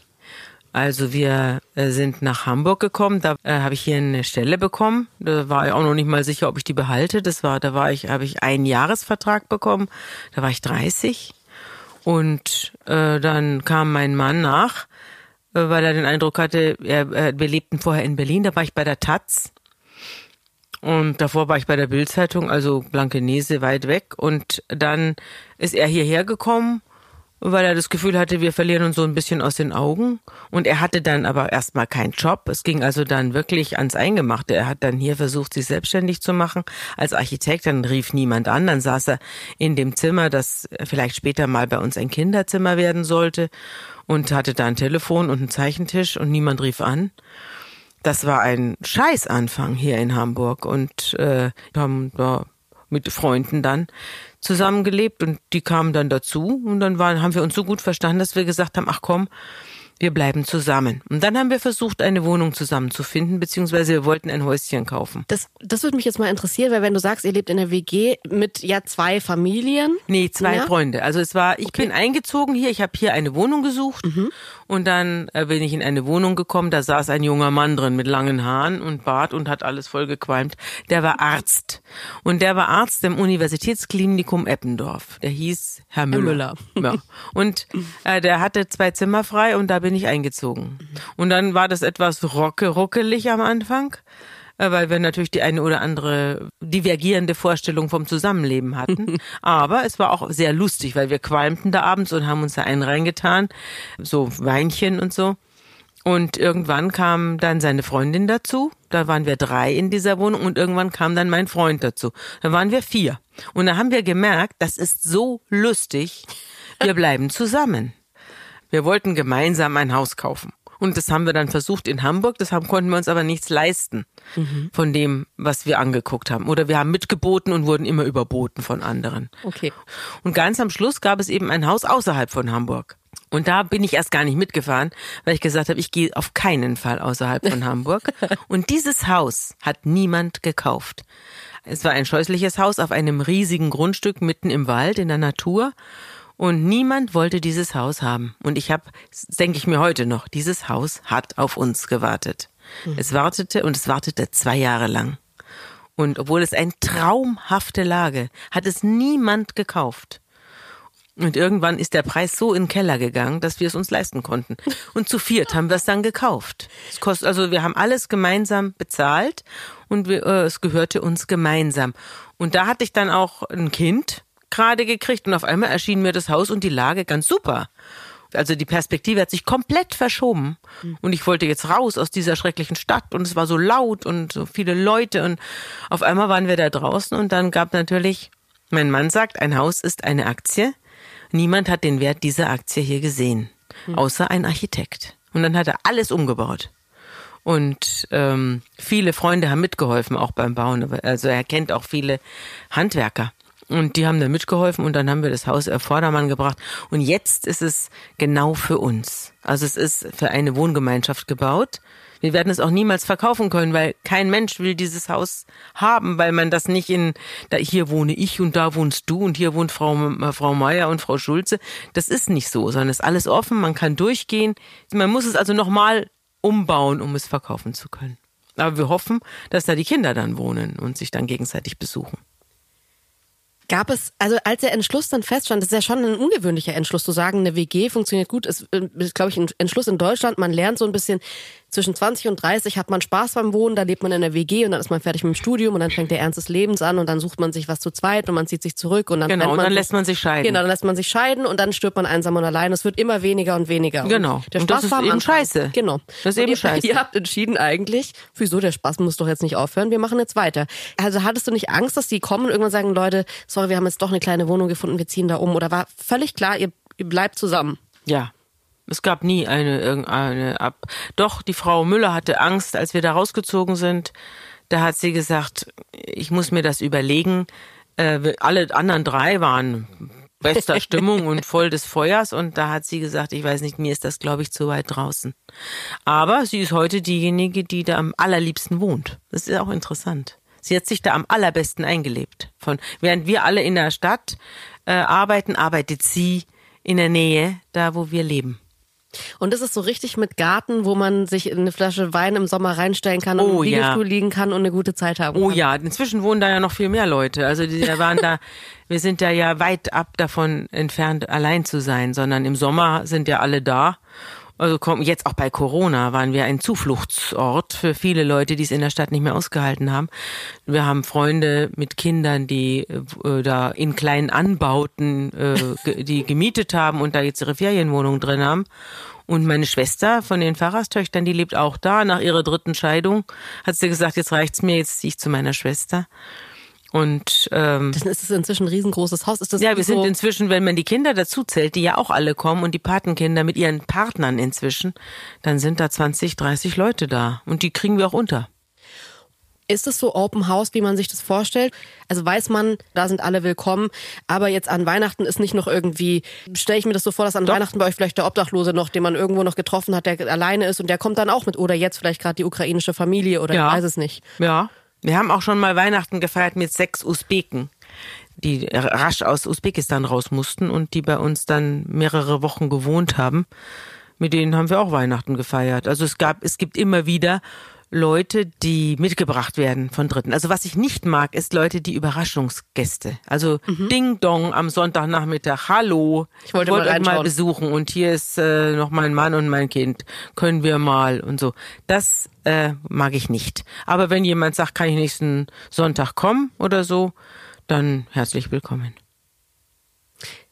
Also wir äh, sind nach Hamburg gekommen, da äh, habe ich hier eine Stelle bekommen. Da war ich auch noch nicht mal sicher, ob ich die behalte. Das war, da war ich, habe ich einen Jahresvertrag bekommen. Da war ich 30 und äh, dann kam mein Mann nach, äh, weil er den Eindruck hatte, er, äh, wir lebten vorher in Berlin. Da war ich bei der Taz und davor war ich bei der Bildzeitung, also Blankenese weit weg. Und dann ist er hierher gekommen weil er das Gefühl hatte, wir verlieren uns so ein bisschen aus den Augen. Und er hatte dann aber erstmal keinen Job. Es ging also dann wirklich ans Eingemachte. Er hat dann hier versucht, sich selbstständig zu machen als Architekt. Dann rief niemand an. Dann saß er in dem Zimmer, das vielleicht später mal bei uns ein Kinderzimmer werden sollte und hatte da ein Telefon und einen Zeichentisch und niemand rief an. Das war ein Scheißanfang hier in Hamburg und äh, haben da mit Freunden dann zusammengelebt und die kamen dann dazu und dann waren, haben wir uns so gut verstanden, dass wir gesagt haben, ach komm, wir bleiben zusammen. Und dann haben wir versucht, eine Wohnung zusammenzufinden, beziehungsweise wir wollten ein Häuschen kaufen. Das, das würde mich jetzt mal interessieren, weil wenn du sagst, ihr lebt in der WG mit ja zwei Familien. Nee, zwei Ja? Freunde. Also es war, ich bin eingezogen hier, ich habe hier eine Wohnung gesucht und dann äh, bin ich in eine Wohnung gekommen, da saß ein junger Mann drin mit langen Haaren und Bart und hat alles voll gequalmt. Der war Arzt und der war Arzt im Universitätsklinikum Eppendorf. Der hieß Herr Müller. Ja. Und äh, der hatte zwei Zimmer frei und da bin ich eingezogen. Und dann war das etwas rocke, ruckelig am Anfang weil wir natürlich die eine oder andere divergierende Vorstellung vom Zusammenleben hatten. *laughs* Aber es war auch sehr lustig, weil wir qualmten da abends und haben uns da einen reingetan, so Weinchen und so. Und irgendwann kam dann seine Freundin dazu. Da waren wir drei in dieser Wohnung und irgendwann kam dann mein Freund dazu. Da waren wir vier. Und da haben wir gemerkt, das ist so lustig. Wir bleiben zusammen. Wir wollten gemeinsam ein Haus kaufen. Und das haben wir dann versucht in Hamburg. Das haben, konnten wir uns aber nichts leisten von dem, was wir angeguckt haben. Oder wir haben mitgeboten und wurden immer überboten von anderen. Okay. Und ganz am Schluss gab es eben ein Haus außerhalb von Hamburg. Und da bin ich erst gar nicht mitgefahren, weil ich gesagt habe, ich gehe auf keinen Fall außerhalb von *laughs* Hamburg. Und dieses Haus hat niemand gekauft. Es war ein scheußliches Haus auf einem riesigen Grundstück mitten im Wald in der Natur. Und niemand wollte dieses Haus haben. Und ich habe, denke ich mir heute noch, dieses Haus hat auf uns gewartet. Es wartete und es wartete zwei Jahre lang. Und obwohl es eine traumhafte Lage, hat es niemand gekauft. Und irgendwann ist der Preis so in den Keller gegangen, dass wir es uns leisten konnten. Und zu viert haben wir es dann gekauft. Es kostet, also wir haben alles gemeinsam bezahlt und wir, äh, es gehörte uns gemeinsam. Und da hatte ich dann auch ein Kind gerade gekriegt und auf einmal erschien mir das Haus und die Lage ganz super. Also die Perspektive hat sich komplett verschoben und ich wollte jetzt raus aus dieser schrecklichen Stadt und es war so laut und so viele Leute und auf einmal waren wir da draußen und dann gab natürlich, mein Mann sagt, ein Haus ist eine Aktie. Niemand hat den Wert dieser Aktie hier gesehen, außer ein Architekt. Und dann hat er alles umgebaut. Und ähm, viele Freunde haben mitgeholfen, auch beim Bauen. Also er kennt auch viele Handwerker. Und die haben da mitgeholfen und dann haben wir das Haus Vordermann gebracht. Und jetzt ist es genau für uns. Also es ist für eine Wohngemeinschaft gebaut. Wir werden es auch niemals verkaufen können, weil kein Mensch will dieses Haus haben, weil man das nicht in, da hier wohne ich und da wohnst du und hier wohnt Frau, äh, Frau Meier und Frau Schulze. Das ist nicht so, sondern es ist alles offen, man kann durchgehen. Man muss es also nochmal umbauen, um es verkaufen zu können. Aber wir hoffen, dass da die Kinder dann wohnen und sich dann gegenseitig besuchen. Gab es, also als der Entschluss dann feststand, das ist ja schon ein ungewöhnlicher Entschluss zu sagen, eine WG funktioniert gut, ist, äh, ist glaube ich, ein Entschluss in Deutschland. Man lernt so ein bisschen, zwischen 20 und 30 hat man Spaß beim Wohnen, da lebt man in der WG und dann ist man fertig mit dem Studium und dann fängt der Ernst des Lebens an und dann sucht man sich was zu zweit und man zieht sich zurück und dann Genau, und dann sich- lässt man sich scheiden. Genau, dann lässt man sich scheiden und dann stirbt man einsam und allein. Es wird immer weniger und weniger. Genau. Und der Und Spaß das ist war eben Anfang. scheiße. Genau. Das ist und eben ihr, scheiße. Ihr habt entschieden eigentlich, wieso der Spaß muss doch jetzt nicht aufhören, wir machen jetzt weiter. Also hattest du nicht Angst, dass die kommen und irgendwann sagen, Leute, sorry, wir haben jetzt doch eine kleine Wohnung gefunden, wir ziehen da um? Oder war völlig klar, ihr, ihr bleibt zusammen? Ja. Es gab nie eine irgendeine ab. Doch die Frau Müller hatte Angst, als wir da rausgezogen sind. Da hat sie gesagt, ich muss mir das überlegen. Äh, alle anderen drei waren bester *laughs* Stimmung und voll des Feuers und da hat sie gesagt, ich weiß nicht, mir ist das glaube ich zu weit draußen. Aber sie ist heute diejenige, die da am allerliebsten wohnt. Das ist auch interessant. Sie hat sich da am allerbesten eingelebt. Von während wir alle in der Stadt äh, arbeiten, arbeitet sie in der Nähe, da wo wir leben. Und das ist so richtig mit Garten, wo man sich in eine Flasche Wein im Sommer reinstellen kann und Oh, im ja. Liegestuhl liegen kann und eine gute Zeit haben Oh kann. ja, inzwischen wohnen da ja noch viel mehr Leute. Also die da waren da, *laughs* wir sind da ja weit ab davon entfernt, allein zu sein, sondern im Sommer sind ja alle da. Also komm, jetzt auch bei Corona waren wir ein Zufluchtsort für viele Leute, die es in der Stadt nicht mehr ausgehalten haben. Wir haben Freunde mit Kindern, die äh, da in kleinen Anbauten, äh, die gemietet haben und da jetzt ihre Ferienwohnung drin haben. Und meine Schwester von den Pfarrerstöchtern, die lebt auch da. Nach ihrer dritten Scheidung hat sie gesagt, jetzt reicht's mir, jetzt ziehe ich zu meiner Schwester. Und ähm, Dann ist es inzwischen ein riesengroßes Haus. Ist das ja, wir so, sind inzwischen, wenn man die Kinder dazu zählt, die ja auch alle kommen und die Patenkinder mit ihren Partnern inzwischen, dann sind da 20, 30 Leute da und die kriegen wir auch unter. Ist es so Open House, wie man sich das vorstellt? Also weiß man, da sind alle willkommen, aber jetzt an Weihnachten ist nicht noch irgendwie, stelle ich mir das so vor, dass an Doch. Weihnachten bei euch vielleicht der Obdachlose noch, den man irgendwo noch getroffen hat, der alleine ist und der kommt dann auch mit oder jetzt vielleicht gerade die ukrainische Familie oder Ja. ich weiß es nicht. Ja. Wir haben auch schon mal Weihnachten gefeiert mit sechs Usbeken, die rasch aus Usbekistan raus mussten und die bei uns dann mehrere Wochen gewohnt haben. Mit denen haben wir auch Weihnachten gefeiert. Also es gab, es gibt immer wieder Leute, die mitgebracht werden von Dritten. Also was ich nicht mag, ist Leute, die Überraschungsgäste. Also Ding Dong am Sonntagnachmittag. Hallo, Ich wollte ich mal euch mal besuchen und hier ist äh, noch mein Mann und mein Kind. Können wir mal und so. Das äh, mag ich nicht. Aber wenn jemand sagt, kann ich nächsten Sonntag kommen oder so, dann herzlich willkommen.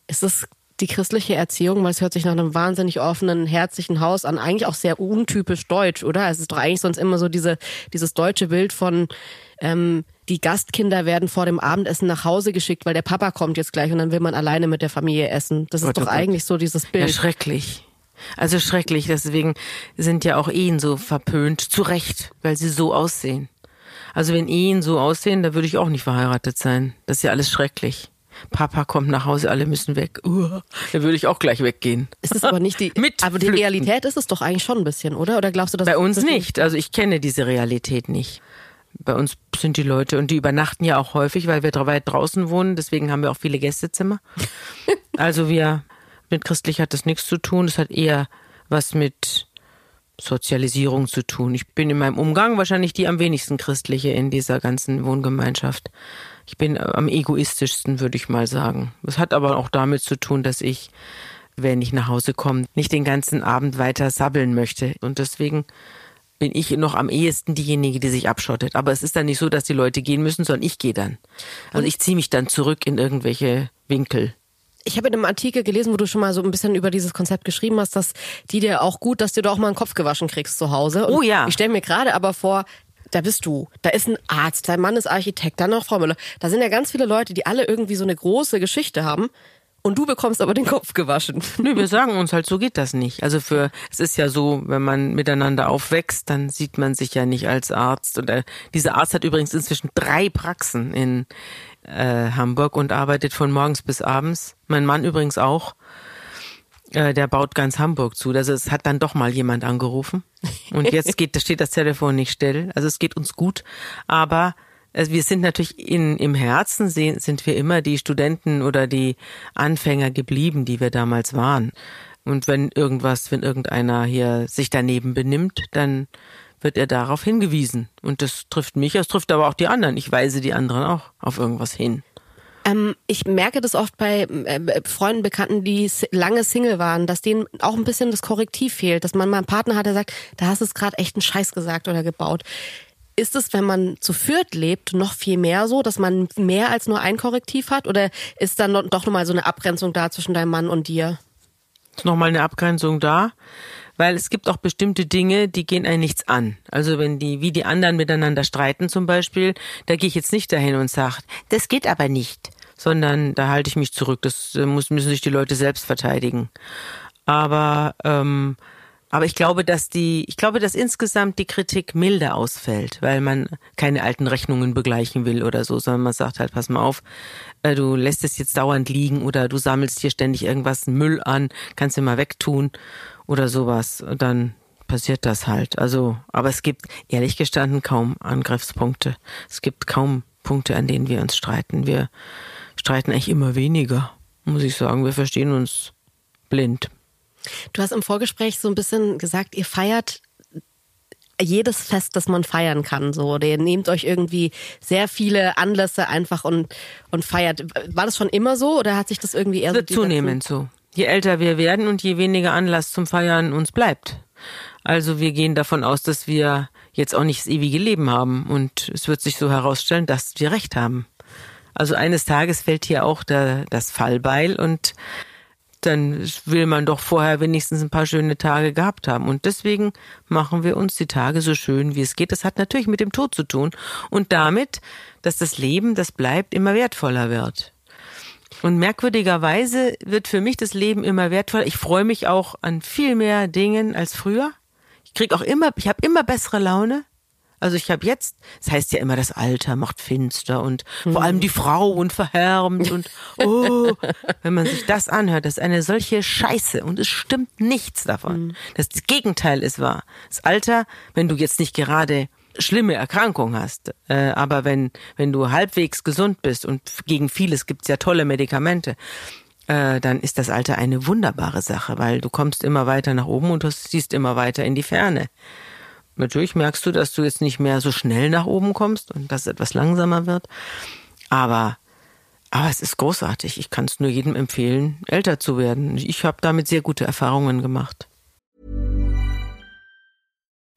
Ist es die christliche Erziehung, weil es hört sich nach einem wahnsinnig offenen, herzlichen Haus an, eigentlich auch sehr untypisch deutsch, oder? Es ist doch eigentlich sonst immer so diese, dieses deutsche Bild von ähm, die Gastkinder werden vor dem Abendessen nach Hause geschickt, weil der Papa kommt jetzt gleich und dann will man alleine mit der Familie essen. Das ist Gott, oh doch Gott. eigentlich so dieses Ja, Bild. schrecklich. Also schrecklich. Deswegen sind ja auch Ehen so verpönt. Zu Recht, weil sie so aussehen. Also wenn Ehen so aussehen, da würde ich auch nicht verheiratet sein. Das ist ja alles schrecklich. Papa kommt nach Hause, alle müssen weg. Uh, da würde ich auch gleich weggehen. ist es aber nicht die, *laughs* Mit aber die Flüchten. Realität ist es doch eigentlich schon ein bisschen, oder? Oder glaubst du, dass Bei uns das nicht. Also ich kenne diese Realität nicht. Bei uns sind die Leute und die übernachten ja auch häufig, weil wir weit draußen wohnen. Deswegen haben wir auch viele Gästezimmer. *laughs* also wir mit christlich hat das nichts zu tun. Es hat eher was mit Sozialisierung zu tun. Ich bin in meinem Umgang wahrscheinlich die am wenigsten christliche in dieser ganzen Wohngemeinschaft. Ich bin am egoistischsten, würde ich mal sagen. Das hat aber auch damit zu tun, dass ich, wenn ich nach Hause komme, nicht den ganzen Abend weiter sabbeln möchte. Und deswegen bin ich noch am ehesten diejenige, die sich abschottet. Aber es ist dann nicht so, dass die Leute gehen müssen, sondern ich gehe dann. Also ich ziehe mich dann zurück in irgendwelche Winkel. Ich habe in einem Artikel gelesen, wo du schon mal so ein bisschen über dieses Konzept geschrieben hast, dass die dir auch gut, dass du da auch mal einen Kopf gewaschen kriegst zu Hause. Und Oh ja. Ich stelle mir gerade aber vor, da bist du, da ist ein Arzt, dein Mann ist Architekt, dann noch Frau Müller. Da sind ja ganz viele Leute, die alle irgendwie so eine große Geschichte haben. Und du bekommst aber den Kopf gewaschen. Nö, wir sagen uns halt, so geht das nicht. Also für, es ist ja so, wenn man miteinander aufwächst, dann sieht man sich ja nicht als Arzt. Und äh, dieser Arzt hat übrigens inzwischen drei Praxen in äh, Hamburg und arbeitet von morgens bis abends. Mein Mann übrigens auch. Äh, der baut ganz Hamburg zu. Also es hat dann doch mal jemand angerufen. Und *laughs* jetzt geht, da steht das Telefon nicht still. Also es geht uns gut. Aber also wir sind natürlich in, im Herzen sind wir immer die Studenten oder die Anfänger geblieben, die wir damals waren. Und wenn irgendwas, wenn irgendeiner hier sich daneben benimmt, dann wird er darauf hingewiesen. Und das trifft mich, es trifft aber auch die anderen. Ich weise die anderen auch auf irgendwas hin. Ähm, ich merke das oft bei äh, Freunden, Bekannten, die lange Single waren, dass denen auch ein bisschen das Korrektiv fehlt, dass man mal einen Partner hat, der sagt, da hast du es gerade echt einen Scheiß gesagt oder gebaut. Ist es, wenn man zu viert lebt, noch viel mehr so, dass man mehr als nur ein Korrektiv hat? Oder ist dann doch nochmal so eine Abgrenzung da zwischen deinem Mann und dir? ist nochmal eine Abgrenzung da, weil es gibt auch bestimmte Dinge, die gehen einen nichts an. Also wenn die, wie die anderen miteinander streiten zum Beispiel, da gehe ich jetzt nicht dahin und sage, das geht aber nicht, sondern da halte ich mich zurück. Das äh, muss, müssen sich die Leute selbst verteidigen. Aber ähm, aber ich glaube, dass die, ich glaube, dass insgesamt die Kritik milder ausfällt, weil man keine alten Rechnungen begleichen will oder so, sondern man sagt halt, pass mal auf, äh, du lässt es jetzt dauernd liegen oder du sammelst hier ständig irgendwas Müll an, kannst du mal wegtun oder sowas. Dann passiert das halt. Also, aber es gibt ehrlich gestanden kaum Angriffspunkte. Es gibt kaum Punkte, an denen wir uns streiten. Wir streiten eigentlich immer weniger, muss ich sagen. Wir verstehen uns blind. Du hast im Vorgespräch so ein bisschen gesagt, ihr feiert jedes Fest, das man feiern kann. So, oder ihr nehmt euch irgendwie sehr viele Anlässe einfach und und feiert. War das schon immer so oder hat sich das irgendwie eher Es wird so zunehmend so. Je älter wir werden und je weniger Anlass zum Feiern uns bleibt. Also wir gehen davon aus, dass wir jetzt auch nicht das ewige Leben haben und es wird sich so herausstellen, dass wir recht haben. Also eines Tages fällt hier auch der, das Fallbeil und dann will man doch vorher wenigstens ein paar schöne Tage gehabt haben. Und deswegen machen wir uns die Tage so schön, wie es geht. Das hat natürlich mit dem Tod zu tun und damit, dass das Leben, das bleibt, immer wertvoller wird. Und merkwürdigerweise wird für mich das Leben immer wertvoller. Ich freue mich auch an viel mehr Dingen als früher. Ich krieg auch immer, ich habe immer bessere Laune. Also ich habe jetzt, das heißt ja immer, das Alter macht finster und vor allem die Frau und verhärmt und oh, wenn man sich das anhört, das ist eine solche Scheiße und es stimmt nichts davon. Das Gegenteil ist wahr. Das Alter, wenn du jetzt nicht gerade schlimme Erkrankung hast, äh, aber wenn wenn du halbwegs gesund bist und gegen vieles gibt's ja tolle Medikamente, äh, dann ist das Alter eine wunderbare Sache, weil du kommst immer weiter nach oben und du siehst immer weiter in die Ferne. Natürlich merkst du, dass du jetzt nicht mehr so schnell nach oben kommst und dass es etwas langsamer wird. Aber, aber es ist großartig. Ich kann es nur jedem empfehlen, älter zu werden. Ich habe damit sehr gute Erfahrungen gemacht.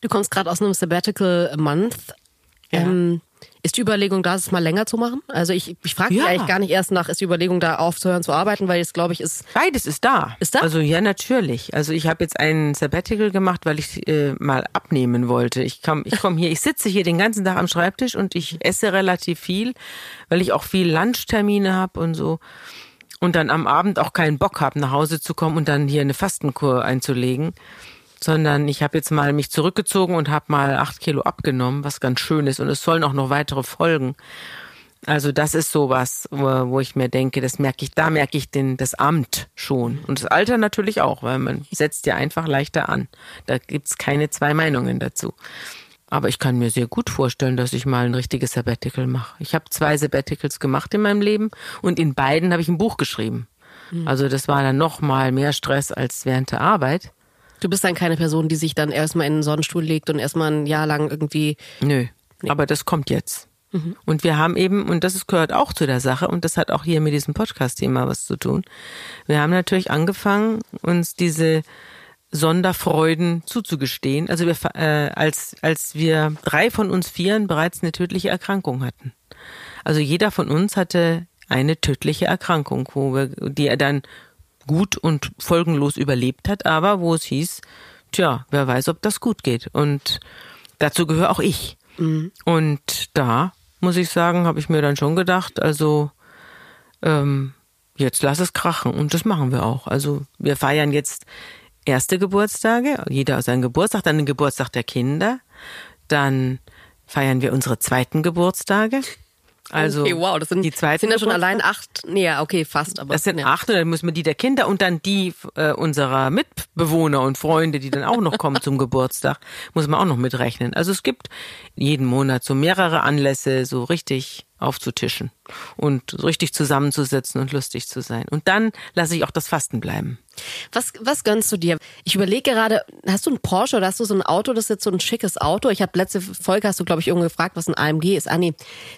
Du kommst gerade aus einem Sabbatical Month. Ja. Ähm, ist die Überlegung da, es mal länger zu machen? Also ich, ich frage dich Ja. eigentlich gar nicht erst nach, ist die Überlegung da aufzuhören zu arbeiten, weil jetzt glaube ich ist Beides ist da. Ist da? Also ja, natürlich. Also ich habe jetzt ein Sabbatical gemacht, weil ich äh, mal abnehmen wollte. Ich komm, ich komm hier, ich sitze hier den ganzen Tag am Schreibtisch und ich esse relativ viel, weil ich auch viel Lunchtermine habe und so. Und dann am Abend auch keinen Bock habe, nach Hause zu kommen und dann hier eine Fastenkur einzulegen. Sondern ich habe jetzt mal mich zurückgezogen und habe mal acht Kilo abgenommen, was ganz schön ist. Und es sollen auch noch weitere folgen. Also das ist sowas, wo wo ich mir denke, das merke ich, da merke ich den, das Amt schon. Und das Alter natürlich auch, weil man setzt ja einfach leichter an. Da gibt's keine zwei Meinungen dazu. Aber ich kann mir sehr gut vorstellen, dass ich mal ein richtiges Sabbatical mache. Ich habe zwei Sabbaticals gemacht in meinem Leben und in beiden habe ich ein Buch geschrieben. Also das war dann noch mal mehr Stress als während der Arbeit. Du bist dann keine Person, die sich dann erstmal in den Sonnenstuhl legt und erstmal ein Jahr lang irgendwie. Nö, aber das kommt jetzt. Und wir haben eben, und das gehört auch zu der Sache, und das hat auch hier mit diesem Podcast-Thema was zu tun. Wir haben natürlich angefangen, uns diese Sonderfreuden zuzugestehen. Also wir, äh, als, als wir drei von uns Vieren bereits eine tödliche Erkrankung hatten. Also jeder von uns hatte eine tödliche Erkrankung, wo wir, die er dann gut und folgenlos überlebt hat, aber wo es hieß, tja, wer weiß, ob das gut geht. Und dazu gehöre auch ich. Und da muss ich sagen, habe ich mir dann schon gedacht, also ähm, jetzt lass es krachen. Und das machen wir auch. Also wir feiern jetzt erste Geburtstage, jeder seinen Geburtstag, dann den Geburtstag der Kinder. Dann feiern wir unsere zweiten Geburtstage. Also okay, wow, das sind, die zweiten sind ja schon allein acht. Nee, ja, okay, fast. Aber Das sind ja. acht und dann müssen wir die der Kinder und dann die äh, unserer Mitbewohner und Freunde, die dann auch noch kommen zum *laughs* Geburtstag, muss man auch noch mitrechnen. Also es gibt jeden Monat so mehrere Anlässe, so richtig aufzutischen und so richtig zusammenzusitzen und lustig zu sein. Und dann lasse ich auch das Fasten bleiben. Was, was gönnst du dir? Ich überlege gerade, hast du einen Porsche oder hast du so ein Auto, das ist jetzt so ein schickes Auto? Ich habe letzte Folge, hast du, glaube ich, irgendwo gefragt, was ein AMG ist. Ah nee,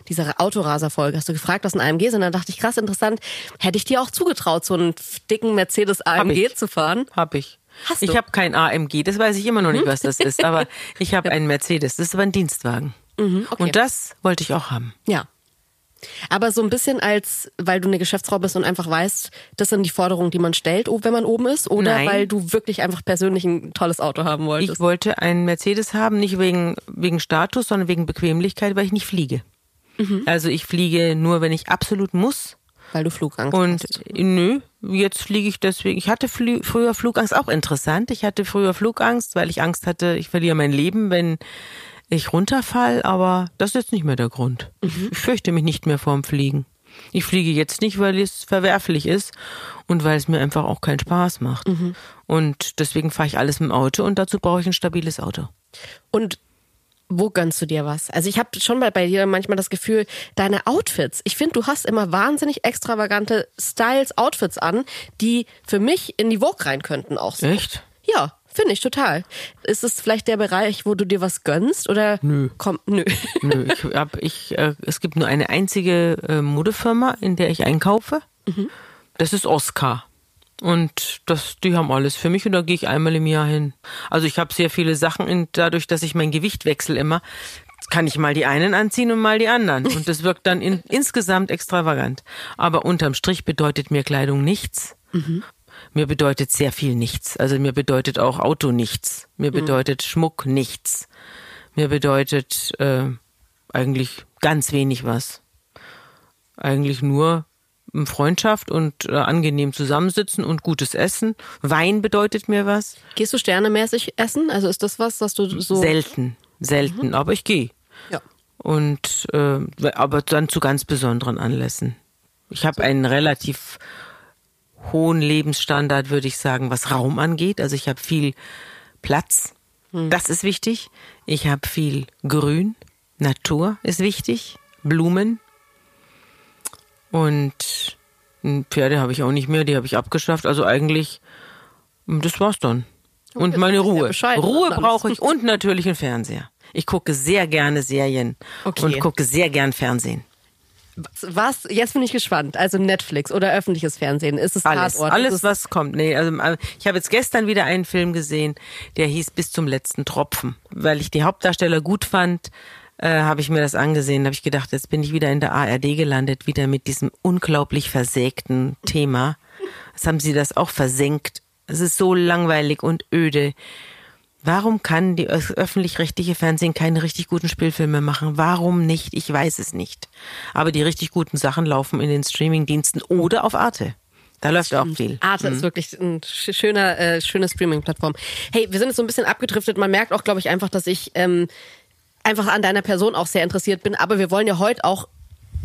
diese Autoraser-Folge, hast du gefragt, was ein AMG ist? Und dann dachte ich, krass interessant, hätte ich dir auch zugetraut, so einen dicken Mercedes AMG zu fahren? Hab ich. Hast ich habe kein AMG, das weiß ich immer noch nicht, was das ist, aber *laughs* ich habe einen Mercedes, das ist aber ein Dienstwagen. Mhm, okay. Und das wollte ich auch haben. Ja. Aber so ein bisschen als, weil du eine Geschäftsfrau bist und einfach weißt, das sind die Forderungen, die man stellt, wenn man oben ist, oder Nein. weil du wirklich einfach persönlich ein tolles Auto haben wolltest? Ich wollte einen Mercedes haben, nicht wegen, wegen Status, sondern wegen Bequemlichkeit, weil ich nicht fliege. Mhm. Also ich fliege nur, wenn ich absolut muss. weil du Flugangst Und hast. nö, jetzt fliege ich deswegen. Ich hatte flü früher Flugangst, auch interessant. Ich hatte früher Flugangst, weil ich Angst hatte, ich verliere mein Leben, wenn ich runterfall, aber das ist jetzt nicht mehr der Grund. Mhm. Ich fürchte mich nicht mehr vorm Fliegen. Ich fliege jetzt nicht, weil es verwerflich ist und weil es mir einfach auch keinen Spaß macht. Mhm. Und deswegen fahre ich alles mit dem Auto und dazu brauche ich ein stabiles Auto. Und wo gönnst du dir was? Also ich habe schon bei, bei dir manchmal das Gefühl, deine Outfits, ich finde, du hast immer wahnsinnig extravagante Styles, Outfits an, die für mich in die Vogue rein könnten auch so. Echt? Ja, finde ich total. Ist es vielleicht der Bereich, wo du dir was gönnst oder? Nö. Komm, nö. Nö, ich hab, ich, äh, es gibt nur eine einzige äh, Modefirma, in der ich einkaufe. Das ist Oscar. Und das, die haben alles für mich und da gehe ich einmal im Jahr hin. Also ich habe sehr viele Sachen in, dadurch, dass ich mein Gewicht wechsle immer, kann ich mal die einen anziehen und mal die anderen. Und das wirkt dann in, *laughs* insgesamt extravagant. Aber unterm Strich bedeutet mir Kleidung nichts. Mir bedeutet sehr viel nichts. Also mir bedeutet auch Auto nichts. Mir bedeutet Schmuck nichts. Mir bedeutet äh, eigentlich ganz wenig was. Eigentlich nur Freundschaft und äh, angenehm zusammensitzen und gutes Essen. Wein bedeutet mir was. Gehst du sternemäßig essen? Also ist das was, dass du so. Selten, selten, aber ich gehe. Ja. Und äh, aber dann zu ganz besonderen Anlässen. Ich habe einen relativ hohen Lebensstandard, würde ich sagen, was Raum angeht. Also ich habe viel Platz. Das ist wichtig. Ich habe viel Grün. Natur ist wichtig. Blumen. Und hm, Pferde habe ich auch nicht mehr, die habe ich abgeschafft. Also eigentlich, hm, das war's dann. Und jetzt meine Ruhe. Ruhe dann. brauche ich und natürlich einen Fernseher. Ich gucke sehr gerne Serien Okay. und gucke sehr gern Fernsehen. Was? Jetzt bin ich gespannt. Also Netflix oder öffentliches Fernsehen. Ist es Alles, Tatort? alles was kommt. Nee, also äh, ich habe jetzt gestern wieder einen Film gesehen, der hieß Bis zum letzten Tropfen. Weil ich die Hauptdarsteller gut fand, äh, habe ich mir das angesehen. habe ich gedacht, jetzt bin ich wieder in der ARD gelandet, wieder mit diesem unglaublich versägten Thema. Was haben sie das auch versenkt? Es ist so langweilig und öde. Warum kann die öf- öffentlich-rechtliche Fernsehen keine richtig guten Spielfilme machen? Warum nicht? Ich weiß es nicht. Aber die richtig guten Sachen laufen in den Streamingdiensten oder auf Arte. Da läuft auch viel. Arte ist wirklich ein sch- schöner, äh, schöne Streaming-Plattform. Hey, wir sind jetzt so ein bisschen abgedriftet. Man merkt auch, glaube ich, einfach, dass ich ähm, einfach an deiner Person auch sehr interessiert bin. Aber wir wollen ja heute auch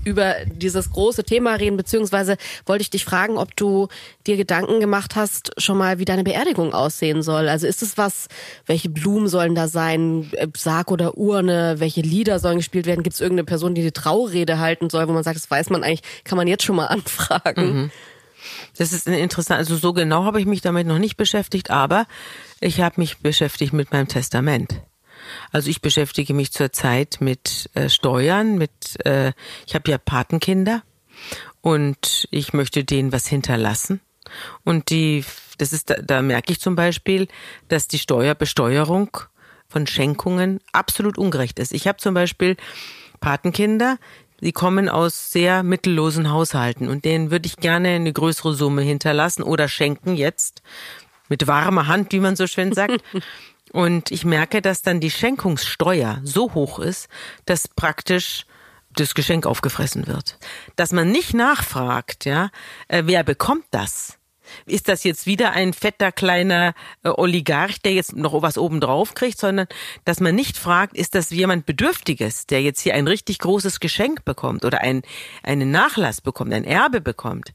über dieses große Thema reden, beziehungsweise wollte ich dich fragen, ob du dir Gedanken gemacht hast, schon mal, wie deine Beerdigung aussehen soll. Also ist es was, welche Blumen sollen da sein, äh, Sarg oder Urne, welche Lieder sollen gespielt werden? Gibt es irgendeine Person, die die Traurede halten soll, wo man sagt, das weiß man eigentlich, kann man jetzt schon mal *laughs* anfragen. Das ist interessant, also so genau habe ich mich damit noch nicht beschäftigt, aber ich habe mich beschäftigt mit meinem Testament. Also ich beschäftige mich zurzeit mit äh, Steuern, mit äh, ich habe ja Patenkinder und ich möchte denen was hinterlassen. Und die, das ist, da, da merke ich zum Beispiel, dass die Steuerbesteuerung von Schenkungen absolut ungerecht ist. Ich habe zum Beispiel Patenkinder, die kommen aus sehr mittellosen Haushalten und denen würde ich gerne eine größere Summe hinterlassen oder schenken jetzt mit warmer Hand, wie man so schön sagt. *laughs* Und ich merke, dass dann die Schenkungssteuer so hoch ist, dass praktisch das Geschenk aufgefressen wird. Dass man nicht nachfragt, ja, äh, wer bekommt das? Ist das jetzt wieder ein fetter kleiner äh, Oligarch, der jetzt noch was oben drauf kriegt, sondern dass man nicht fragt, ist das jemand Bedürftiges, der jetzt hier ein richtig großes Geschenk bekommt oder ein, einen Nachlass bekommt, ein Erbe bekommt,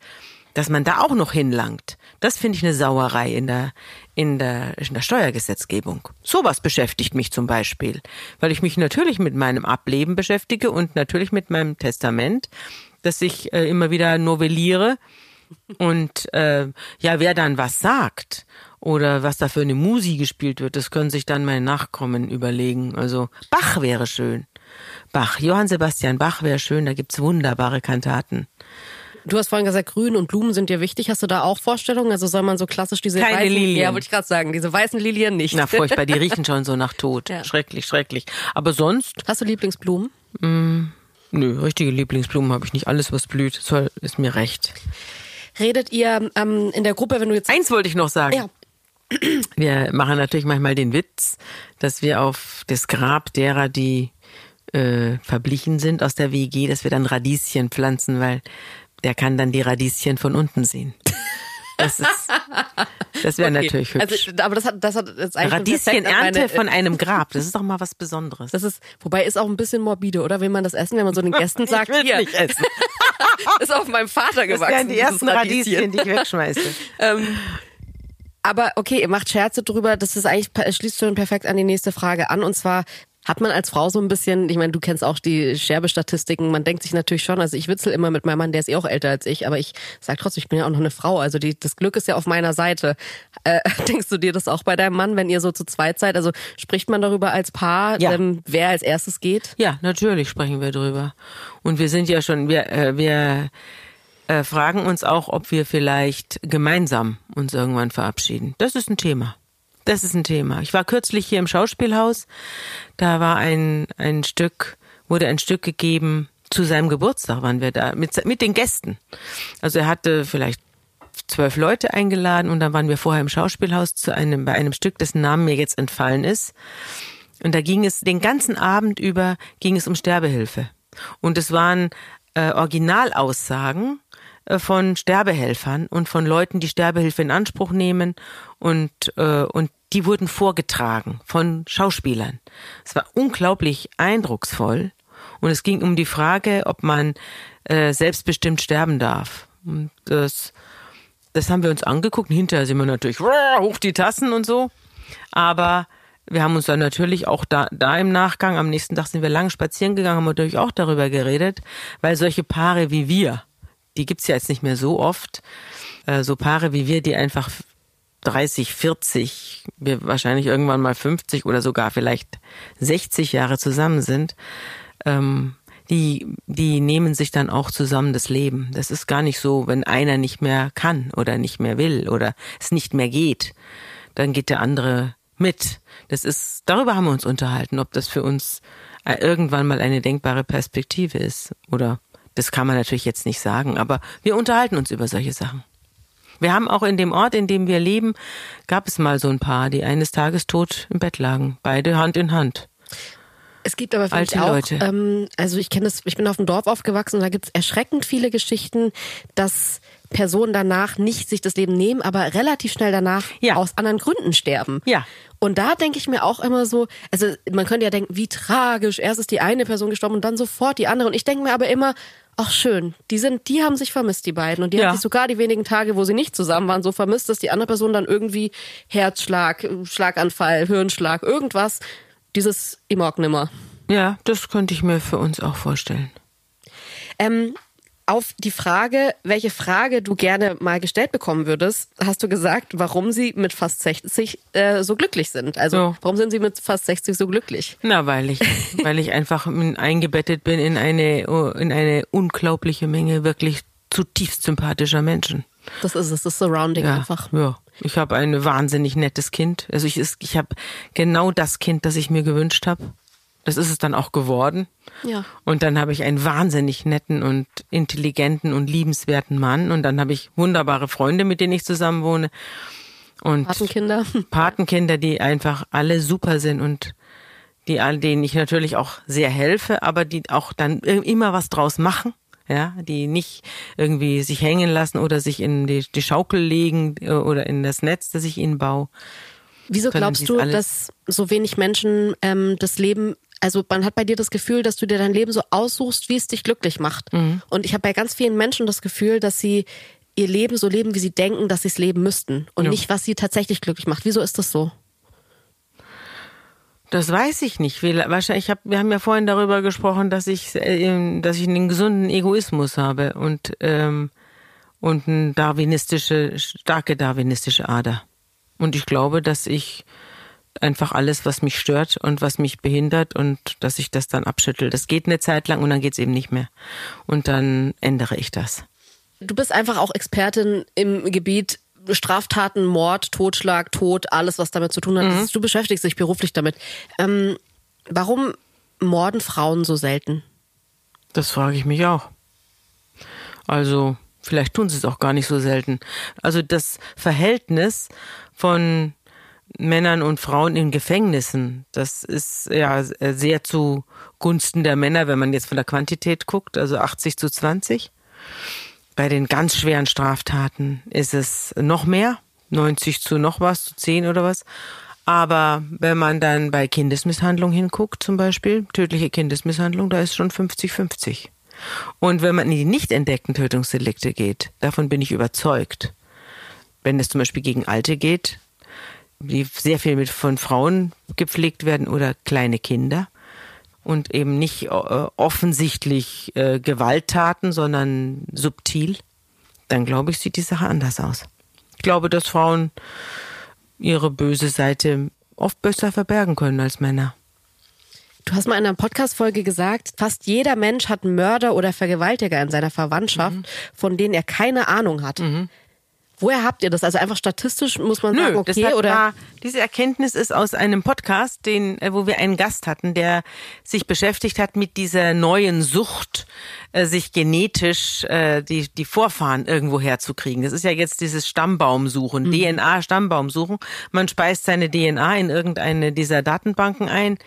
dass man da auch noch hinlangt. Das finde ich eine Sauerei in der, in der, in der Steuergesetzgebung. Sowas beschäftigt mich zum Beispiel, weil ich mich natürlich mit meinem Ableben beschäftige und natürlich mit meinem Testament, das ich äh, immer wieder novelliere. Und äh, ja, wer dann was sagt oder was da für eine Musi gespielt wird, das können sich dann meine Nachkommen überlegen. Also Bach wäre schön. Bach, Johann Sebastian Bach wäre schön, da gibt's wunderbare Kantaten. Du hast vorhin gesagt, Grün und Blumen sind dir wichtig. Hast du da auch Vorstellungen? Also soll man so klassisch diese Keine weißen Lilien. Ja, wollte ich gerade sagen, diese weißen Lilien nicht. Na, furchtbar, die riechen *laughs* schon so nach Tod. Ja. Schrecklich, schrecklich. Aber sonst, Hast du Lieblingsblumen? nö, richtige Lieblingsblumen habe ich nicht. Alles, was blüht, soll, ist mir recht. Redet ihr ähm, in der Gruppe, wenn du jetzt Eins wollte ich noch sagen. Ja. *clears throat* Wir machen natürlich manchmal den Witz, dass wir auf das Grab derer, die äh, verblichen sind aus der WG, dass wir dann Radieschen pflanzen, weil der kann dann die Radieschen von unten sehen. Das ist, das wäre *laughs* Okay. natürlich hübsch. Also, aber das hat, das hat jetzt eigentlich Radieschenernte meine- von einem *laughs* Grab, das ist doch mal was Besonderes. Das ist, wobei ist auch ein bisschen morbide, oder? Will man das essen, wenn man so den *laughs* Gästen sagt, ich will hier, nicht essen. ist auf meinem Vater Das gewachsen. wären die ersten Radieschen, die ich wegschmeiße. Aber okay, ihr macht Scherze drüber, das ist eigentlich, schließt schon perfekt an die nächste Frage an. Und zwar, hat man als Frau so ein bisschen, ich meine, du kennst auch die Sterbestatistiken, man denkt sich natürlich schon, also ich witzel immer mit meinem Mann, der ist eh auch älter als ich, aber ich sag trotzdem, ich bin ja auch noch eine Frau, also die, das Glück ist ja auf meiner Seite. Äh, *laughs* denkst du dir das auch bei deinem Mann, wenn ihr so zu zweit seid? Also spricht man darüber als Paar, Ja. ähm, wer als erstes geht? Ja, natürlich sprechen wir drüber. Und wir sind ja schon, wir, äh, wir äh, fragen uns auch, ob wir vielleicht gemeinsam uns irgendwann verabschieden. Das ist ein Thema. Das ist ein Thema. Ich war kürzlich hier im Schauspielhaus. Da war ein, ein Stück, wurde ein Stück gegeben. Zu seinem Geburtstag waren wir da mit, mit den Gästen. Also er hatte vielleicht zwölf Leute eingeladen und dann waren wir vorher im Schauspielhaus zu einem, bei einem Stück, dessen Namen mir jetzt entfallen ist. Und da ging es den ganzen Abend über ging es um Sterbehilfe. Und es waren äh, Originalaussagen von Sterbehelfern und von Leuten, die Sterbehilfe in Anspruch nehmen und äh, und die wurden vorgetragen von Schauspielern. Es war unglaublich eindrucksvoll und es ging um die Frage, ob man äh, selbstbestimmt sterben darf. Und das das haben wir uns angeguckt. Hinterher sind wir natürlich hoch die Tassen und so. Aber wir haben uns dann natürlich auch da, da im Nachgang, am nächsten Tag sind wir lang spazieren gegangen, haben natürlich auch darüber geredet, weil solche Paare wie wir, die gibt's ja jetzt nicht mehr so oft, äh, so Paare wie wir, die einfach 30, 40, wir wahrscheinlich irgendwann mal 50 oder sogar vielleicht 60 Jahre zusammen sind, ähm, die, die nehmen sich dann auch zusammen das Leben. Das ist gar nicht so, wenn einer nicht mehr kann oder nicht mehr will oder es nicht mehr geht, dann geht der andere mit. Das ist, darüber haben wir uns unterhalten, ob das für uns äh, irgendwann mal eine denkbare Perspektive ist oder das kann man natürlich jetzt nicht sagen, aber wir unterhalten uns über solche Sachen. Wir haben auch in dem Ort, in dem wir leben, gab es mal so ein Paar, die eines Tages tot im Bett lagen, beide Hand in Hand. Es gibt aber Alte auch, Leute. Ähm, also ich kenne das, ich bin auf dem Dorf aufgewachsen und da gibt es erschreckend viele Geschichten, dass Personen danach nicht sich das Leben nehmen, aber relativ schnell danach Ja. aus anderen Gründen sterben. Ja. Und da denke ich mir auch immer so, also man könnte ja denken, wie tragisch, erst ist die eine Person gestorben und dann sofort die andere. Und ich denke mir aber immer, ach schön, die sind, die haben sich vermisst, die beiden. Und die Ja. haben sich sogar die wenigen Tage, wo sie nicht zusammen waren, so vermisst, dass die andere Person dann irgendwie Herzschlag, Schlaganfall, Hirnschlag, irgendwas, dieses Imorg nimmer. Ja, das könnte ich mir für uns auch vorstellen. Ähm, auf die Frage, welche Frage du gerne mal gestellt bekommen würdest, hast du gesagt, warum sie mit fast 60 äh, so glücklich sind. Also Ja. warum sind sie mit fast 60 so glücklich? Na, weil ich, *laughs* weil ich einfach eingebettet bin in eine, in eine unglaubliche Menge wirklich zutiefst sympathischer Menschen. Das ist es, das Surrounding Ja, einfach. ja. Ich habe ein wahnsinnig nettes Kind. Also ich, ist- ich habe genau das Kind, das ich mir gewünscht habe. Das ist es dann auch geworden. Ja. Und dann habe ich einen wahnsinnig netten und intelligenten und liebenswerten Mann. Und dann habe ich wunderbare Freunde, mit denen ich zusammen wohne. Und Patenkinder. *laughs* Patenkinder, die einfach alle super sind und die all denen ich natürlich auch sehr helfe, aber die auch dann immer was draus machen. Ja, die nicht irgendwie sich hängen lassen oder sich in die, die Schaukel legen äh, oder in das Netz, das ich ihnen baue. Wieso glaubst du, dass so wenig Menschen ähm, das Leben, also man hat bei dir das Gefühl, dass du dir dein Leben so aussuchst, wie es dich glücklich macht. Mhm. Und ich habe bei ganz vielen Menschen das Gefühl, dass sie ihr Leben so leben, wie sie denken, dass sie es leben müssten und Ja. nicht, was sie tatsächlich glücklich macht. Wieso ist das so? Das weiß ich nicht. Wir- Wahrscheinlich, ich hab, wir haben ja vorhin darüber gesprochen, dass ich, äh, dass ich einen gesunden Egoismus habe und ähm, und eine darwinistische, starke darwinistische Ader. Und ich glaube, dass ich einfach alles, was mich stört und was mich behindert und dass ich das dann abschüttel. Das geht eine Zeit lang und dann geht's eben nicht mehr. Und dann ändere ich das. Du bist einfach auch Expertin im Gebiet Straftaten, Mord, Totschlag, Tod, alles, was damit zu tun hat. Mhm. Du beschäftigst dich beruflich damit. Ähm, warum morden Frauen so selten? Das frage ich mich auch. Also, vielleicht tun sie es auch gar nicht so selten. Also das Verhältnis von Männern und Frauen in Gefängnissen, das ist ja sehr zugunsten der Männer, wenn man jetzt von der Quantität guckt, also 80 zu 20. Bei den ganz schweren Straftaten ist es noch mehr, 90 zu noch was, zu 10 oder was. Aber wenn man dann bei Kindesmisshandlung hinguckt, zum Beispiel, tödliche Kindesmisshandlung, da ist schon 50-50. Und wenn man in die nicht entdeckten Tötungsdelikte geht, davon bin ich überzeugt, wenn es zum Beispiel gegen Alte geht, die sehr viel mit von Frauen gepflegt werden oder kleine Kinder und eben nicht äh, offensichtlich äh, Gewalttaten, sondern subtil, dann glaube ich, sieht die Sache anders aus. Ich glaube, dass Frauen ihre böse Seite oft besser verbergen können als Männer. Du hast mal in einer Podcast-Folge gesagt, fast jeder Mensch hat Mörder oder Vergewaltiger in seiner Verwandtschaft, Mhm. von denen er keine Ahnung hat. Woher habt ihr das? Also einfach statistisch muss man Nö, sagen, okay, hat, oder? War, diese Erkenntnis ist aus einem Podcast, den, äh, wo wir einen Gast hatten, der sich beschäftigt hat mit dieser neuen Sucht, äh, sich genetisch äh, die, die Vorfahren irgendwo herzukriegen. Das ist ja jetzt dieses Stammbaumsuchen, Mhm. DNA-Stammbaumsuchen. Man speist seine DNA in irgendeine dieser Datenbanken ein.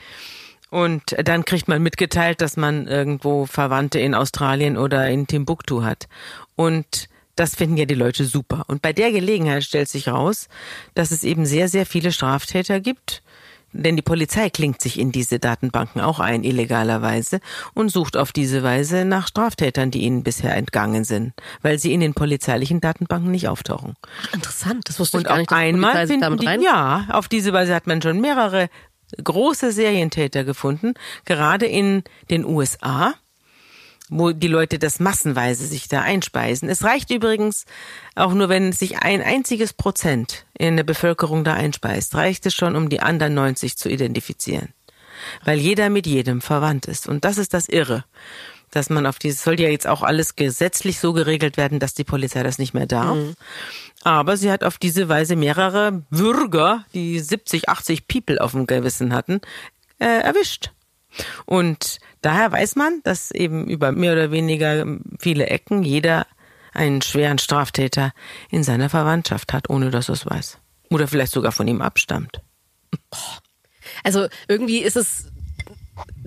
Und dann kriegt man mitgeteilt, dass man irgendwo Verwandte in Australien oder in Timbuktu hat. Und das finden ja die Leute super. Und bei der Gelegenheit stellt sich raus, dass es eben sehr, sehr viele Straftäter gibt. Denn die Polizei klingt sich in diese Datenbanken auch ein, illegalerweise, und sucht auf diese Weise nach Straftätern, die ihnen bisher entgangen sind, weil sie in den polizeilichen Datenbanken nicht auftauchen. Interessant, das wusste ich Und gar auf nicht. die einmal finden die, ja, auf diese Weise hat man schon mehrere große Serientäter gefunden, gerade in den USA, wo die Leute das massenweise sich da einspeisen. Es reicht übrigens auch nur, wenn sich ein einziges Prozent in der Bevölkerung da einspeist, reicht es schon, um die anderen 90 zu identifizieren. Weil jeder mit jedem verwandt ist. Und das ist das Irre. Dass man auf dieses, soll ja jetzt auch alles gesetzlich so geregelt werden, dass die Polizei das nicht mehr darf. Aber sie hat auf diese Weise mehrere Bürger, die 70, 80 People auf dem Gewissen hatten, äh, erwischt. Und daher weiß man, dass eben über mehr oder weniger viele Ecken jeder einen schweren Straftäter in seiner Verwandtschaft hat, ohne dass er es weiß. Oder vielleicht sogar von ihm abstammt. Also irgendwie ist es,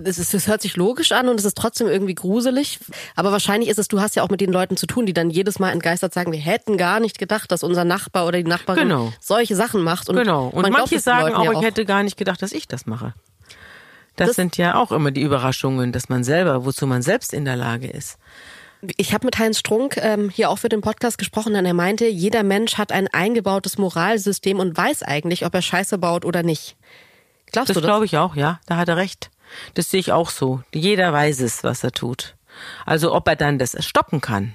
es, ist, es hört sich logisch an und es ist trotzdem irgendwie gruselig. Aber wahrscheinlich ist es, du hast ja auch mit den Leuten zu tun, die dann jedes Mal entgeistert sagen, wir hätten gar nicht gedacht, dass unser Nachbar oder die Nachbarin Genau. solche Sachen macht. Und genau. Und man manche sagen auch, ja ich hätte gar nicht gedacht, dass ich das mache. Das, Das- sind ja auch immer die Überraschungen, dass man selber, wozu man selbst in der Lage ist. Ich habe mit Heinz Strunk ähm, hier auch für den Podcast gesprochen und er meinte, jeder Mensch hat ein eingebautes Moralsystem und weiß eigentlich, ob er Scheiße baut oder nicht. Glaubst Das du das? glaube ich auch, ja. Da hat er recht. Das sehe ich auch so. Jeder weiß es, was er tut. Also ob er dann das stoppen kann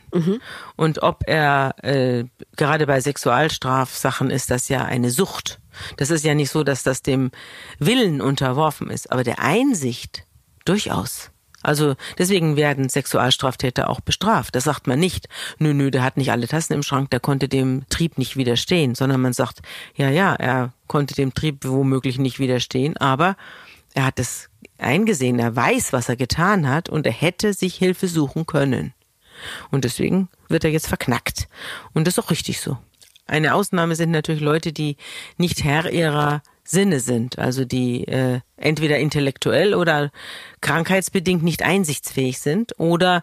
und ob er äh, gerade bei Sexualstrafsachen ist das ja eine Sucht. Das ist ja nicht so, dass das dem Willen unterworfen ist, aber der Einsicht durchaus. Also deswegen werden Sexualstraftäter auch bestraft. Das sagt man nicht, nö, nö, der hat nicht alle Tassen im Schrank, der konnte dem Trieb nicht widerstehen, sondern man sagt, ja, ja, er konnte dem Trieb womöglich nicht widerstehen, aber er hat es eingesehen, er weiß, was er getan hat und er hätte sich Hilfe suchen können. Und deswegen wird er jetzt verknackt. Und das ist auch richtig so. Eine Ausnahme sind natürlich Leute, die nicht Herr ihrer Sinne sind, also die äh, entweder intellektuell oder krankheitsbedingt nicht einsichtsfähig sind oder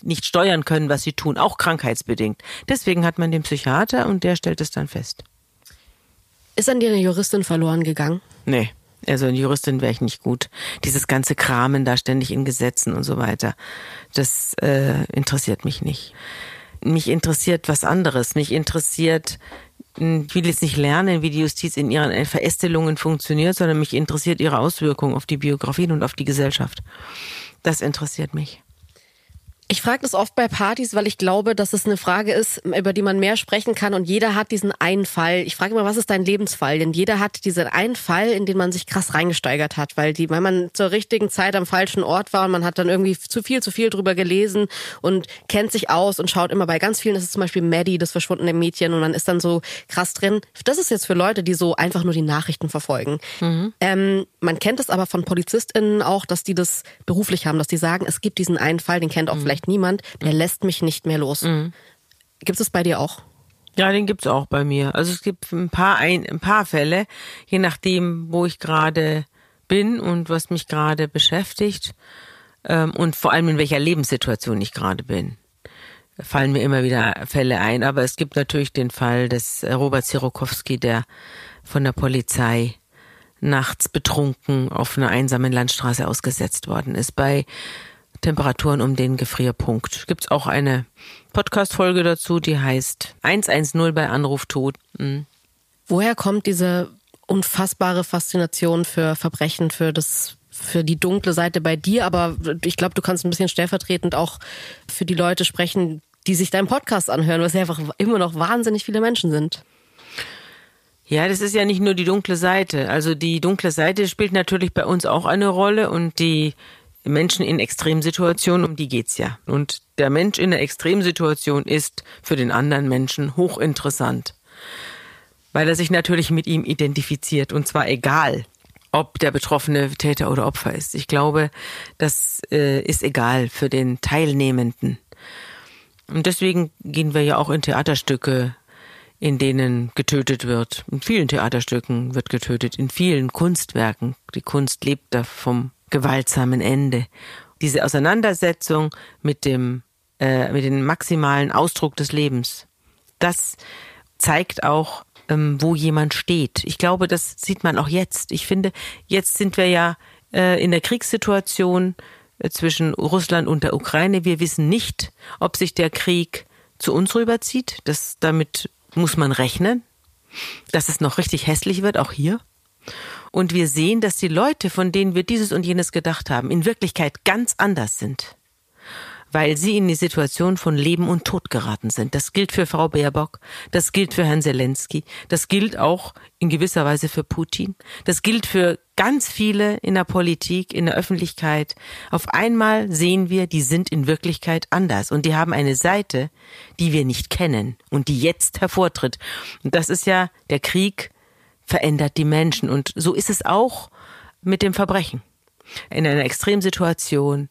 nicht steuern können, was sie tun, auch krankheitsbedingt. Deswegen hat man den Psychiater und der stellt es dann fest. Ist an dir eine Juristin verloren gegangen? Nee, also eine Juristin wäre ich nicht gut. Dieses ganze Kramen da ständig in Gesetzen und so weiter, das äh, interessiert mich nicht. Mich interessiert was anderes. Mich interessiert, hm, ich will jetzt nicht lernen, wie die Justiz in ihren Verästelungen funktioniert, sondern mich interessiert ihre Auswirkungen auf die Biografien und auf die Gesellschaft. Das interessiert mich. Ich frage das oft bei Partys, weil ich glaube, dass es eine Frage ist, über die man mehr sprechen kann und jeder hat diesen einen Fall. Ich frage immer, was ist dein Lebensfall? Denn jeder hat diesen einen Fall, in den man sich krass reingesteigert hat, weil die, weil man zur richtigen Zeit am falschen Ort war und man hat dann irgendwie zu viel, zu viel drüber gelesen und kennt sich aus und schaut immer bei ganz vielen, das ist zum Beispiel Maddie, das verschwundene Mädchen und man ist dann so krass drin. Das ist jetzt für Leute, die so einfach nur die Nachrichten verfolgen. Ähm, man kennt es aber von PolizistInnen auch, dass die das beruflich haben, dass die sagen, es gibt diesen einen Fall, den kennt auch vielleicht niemand, der lässt mich nicht mehr los. Gibt es bei dir auch? Ja, den gibt's auch bei mir. Also es gibt ein paar ein, ein paar Fälle, je nachdem, wo ich gerade bin und was mich gerade beschäftigt ähm, und vor allem in welcher Lebenssituation ich gerade bin. Fallen mir immer wieder Fälle ein, aber es gibt natürlich den Fall des äh, Robert Sirokowski, der von der Polizei nachts betrunken auf einer einsamen Landstraße ausgesetzt worden ist bei Temperaturen um den Gefrierpunkt. Gibt's auch eine Podcast-Folge dazu, die heißt 110 bei Anruf tot. Mhm. Woher kommt diese unfassbare Faszination für Verbrechen, für das für die dunkle Seite bei dir, aber ich glaube, du kannst ein bisschen stellvertretend auch für die Leute sprechen, die sich deinen Podcast anhören, was ja einfach immer noch wahnsinnig viele Menschen sind. Ja, das ist ja nicht nur die dunkle Seite. Also die dunkle Seite spielt natürlich bei uns auch eine Rolle und die Menschen in Extremsituationen, um die geht's ja. Und der Mensch in der Extremsituation ist für den anderen Menschen hochinteressant, weil er sich natürlich mit ihm identifiziert und zwar egal, ob der Betroffene Täter oder Opfer ist. Ich glaube, das äh, ist egal für den Teilnehmenden. Und deswegen gehen wir ja auch in Theaterstücke, in denen getötet wird. In vielen Theaterstücken wird getötet, in vielen Kunstwerken. Die Kunst lebt da vom gewaltsamen Ende. Diese Auseinandersetzung mit dem, äh, mit dem maximalen Ausdruck des Lebens, das zeigt auch, ähm, wo jemand steht. Ich glaube, das sieht man auch jetzt. Ich finde, jetzt sind wir ja äh, in der Kriegssituation äh, zwischen Russland und der Ukraine. Wir wissen nicht, ob sich der Krieg zu uns rüberzieht. Das, damit muss man rechnen, dass es noch richtig hässlich wird, auch hier. Und wir sehen, dass die Leute, von denen wir dieses und jenes gedacht haben, in Wirklichkeit ganz anders sind weil sie in die Situation von Leben und Tod geraten sind. Das gilt für Frau Baerbock, das gilt für Herrn Zelensky, das gilt auch in gewisser Weise für Putin, das gilt für ganz viele in der Politik, in der Öffentlichkeit. Auf einmal sehen wir, die sind in Wirklichkeit anders und die haben eine Seite, die wir nicht kennen und die jetzt hervortritt. Und das ist ja, der Krieg verändert die Menschen und so ist es auch mit dem Verbrechen. In einer Extremsituation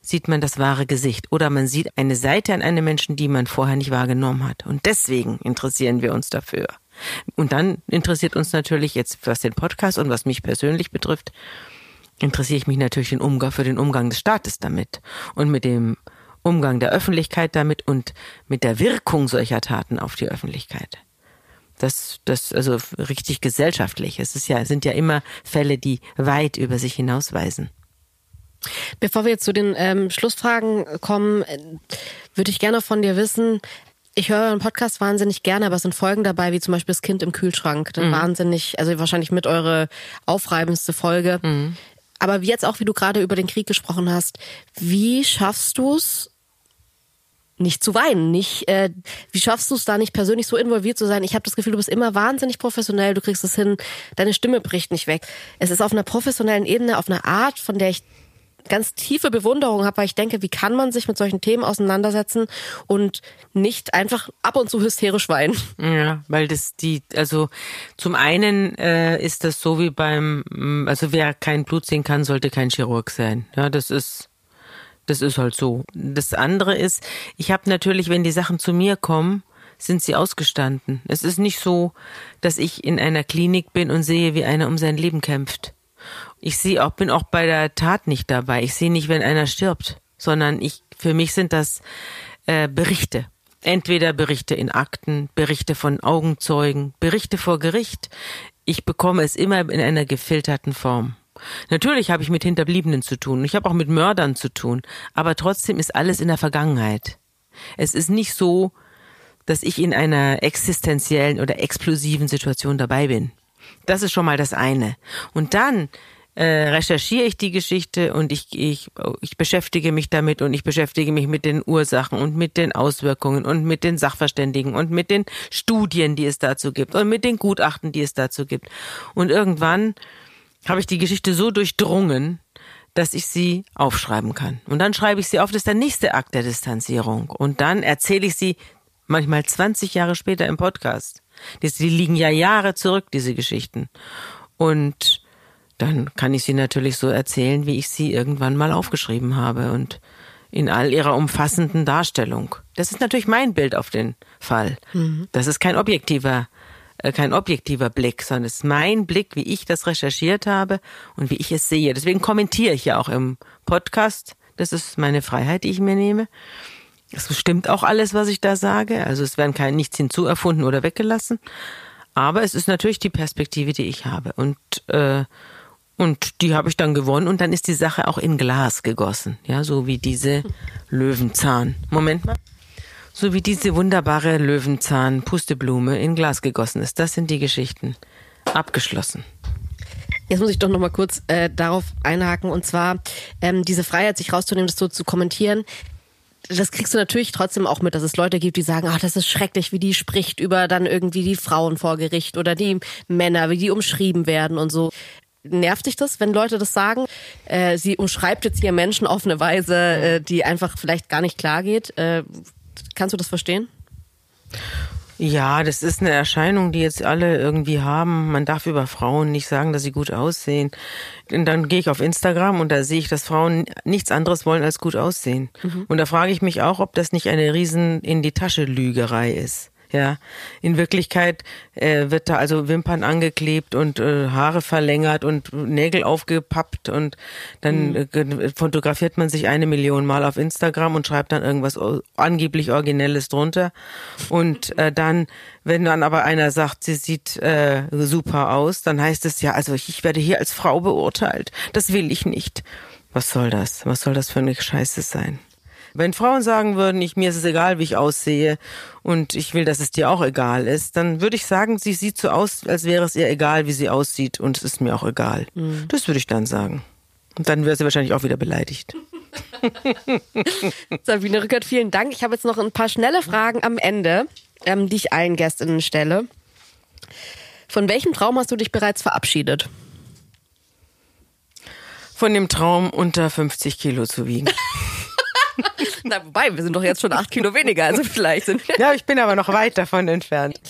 sieht man das wahre Gesicht oder man sieht eine Seite an einem Menschen, die man vorher nicht wahrgenommen hat. Und deswegen interessieren wir uns dafür. Und dann interessiert uns natürlich jetzt, was den Podcast und was mich persönlich betrifft, interessiere ich mich natürlich den Umgang für den Umgang des Staates damit und mit dem Umgang der Öffentlichkeit damit und mit der Wirkung solcher Taten auf die Öffentlichkeit. Das, das, also richtig gesellschaftlich. Es ist ja, sind ja immer Fälle, die weit über sich hinausweisen. Bevor wir jetzt zu den ähm, Schlussfragen kommen, äh, würde ich gerne von dir wissen, ich höre einen Podcast wahnsinnig gerne, aber es sind Folgen dabei, wie zum Beispiel das Kind im Kühlschrank. Mhm. Wahnsinnig, also wahrscheinlich mit eure aufreibendste Folge. Mhm. Aber jetzt auch, wie du gerade über den Krieg gesprochen hast, wie schaffst du es, nicht zu weinen, nicht äh, wie schaffst du es da nicht persönlich so involviert zu sein? Ich habe das Gefühl, du bist immer wahnsinnig professionell, du kriegst es hin, deine Stimme bricht nicht weg. Es ist auf einer professionellen Ebene, auf einer Art, von der ich ganz tiefe Bewunderung habe, weil ich denke, wie kann man sich mit solchen Themen auseinandersetzen und nicht einfach ab und zu hysterisch weinen? Ja, weil das die, also zum einen äh, ist das so wie beim, also wer kein Blut sehen kann, sollte kein Chirurg sein. Ja, das ist das ist halt so. Das andere ist, ich habe natürlich, wenn die Sachen zu mir kommen, sind sie ausgestanden. Es ist nicht so, dass ich in einer Klinik bin und sehe, wie einer um sein Leben kämpft. Ich sehe auch, bin auch bei der Tat nicht dabei. Ich sehe nicht, wenn einer stirbt, sondern ich, für mich sind das äh, Berichte. Entweder Berichte in Akten, Berichte von Augenzeugen, Berichte vor Gericht. Ich bekomme es immer in einer gefilterten Form. Natürlich habe ich mit Hinterbliebenen zu tun. Ich habe auch mit Mördern zu tun. Aber trotzdem ist alles in der Vergangenheit. Es ist nicht so, dass ich in einer existenziellen oder explosiven Situation dabei bin. Das ist schon mal das eine. Und dann äh, recherchiere ich die Geschichte und ich, ich, ich beschäftige mich damit und ich beschäftige mich mit den Ursachen und mit den Auswirkungen und mit den Sachverständigen und mit den Studien, die es dazu gibt und mit den Gutachten, die es dazu gibt. Und irgendwann habe ich die Geschichte so durchdrungen, dass ich sie aufschreiben kann. Und dann schreibe ich sie auf, das ist der nächste Akt der Distanzierung. Und dann erzähle ich sie manchmal 20 Jahre später im Podcast. Die, die liegen ja Jahre zurück, diese Geschichten. Und dann kann ich sie natürlich so erzählen, wie ich sie irgendwann mal aufgeschrieben habe und in all ihrer umfassenden Darstellung. Das ist natürlich mein Bild auf den Fall. Mhm. Das ist kein objektiver, kein objektiver Blick, sondern es ist mein Blick, wie ich das recherchiert habe und wie ich es sehe. Deswegen kommentiere ich ja auch im Podcast. Das ist meine Freiheit, die ich mir nehme. Es stimmt auch alles, was ich da sage. Also es werden kein nichts hinzuerfunden oder weggelassen. Aber es ist natürlich die Perspektive, die ich habe. Und äh, und die habe ich dann gewonnen und dann ist die Sache auch in Glas gegossen. Ja, so wie diese Löwenzahn. Moment mal. So wie diese wunderbare Löwenzahn Pusteblume in Glas gegossen ist. Das sind die Geschichten. Abgeschlossen. Jetzt muss ich doch noch mal kurz äh, darauf einhaken und zwar ähm, diese Freiheit, sich rauszunehmen, das so zu kommentieren das kriegst du natürlich trotzdem auch mit, dass es Leute gibt, die sagen, ach, das ist schrecklich, wie die spricht über dann irgendwie die Frauen vor Gericht oder die Männer, wie die umschrieben werden und so. Nervt dich das, wenn Leute das sagen? Äh, sie umschreibt jetzt hier Menschen auf eine Weise, äh, die einfach vielleicht gar nicht klar geht. Äh, kannst du das verstehen? Ja, das ist eine Erscheinung, die jetzt alle irgendwie haben. Man darf über Frauen nicht sagen, dass sie gut aussehen. Und dann gehe ich auf Instagram und da sehe ich, dass Frauen nichts anderes wollen als gut aussehen. Mhm. Und da frage ich mich auch, ob das nicht eine riesen in die Tasche Lügerei ist. Ja, in Wirklichkeit äh, wird da also Wimpern angeklebt und äh, Haare verlängert und Nägel aufgepappt und dann mhm. äh, fotografiert man sich eine Million Mal auf Instagram und schreibt dann irgendwas angeblich Originelles drunter. Und äh, dann, wenn dann aber einer sagt, sie sieht äh, super aus, dann heißt es ja, also ich werde hier als Frau beurteilt. Das will ich nicht. Was soll das? Was soll das für eine Scheiße sein? Wenn Frauen sagen würden, ich, mir ist es egal, wie ich aussehe und ich will, dass es dir auch egal ist, dann würde ich sagen, sie sieht so aus, als wäre es ihr egal, wie sie aussieht und es ist mir auch egal. Mhm. Das würde ich dann sagen. Und dann wäre sie wahrscheinlich auch wieder beleidigt. *laughs* Sabine Rückert, vielen Dank. Ich habe jetzt noch ein paar schnelle Fragen am Ende, ähm, die ich allen Gästinnen stelle. Von welchem Traum hast du dich bereits verabschiedet? Von dem Traum, unter 50 Kilo zu wiegen. *laughs* *laughs* Na, wobei, wir sind doch jetzt schon acht Kilo weniger, also vielleicht sind wir. Ja, ich bin aber noch weit davon entfernt.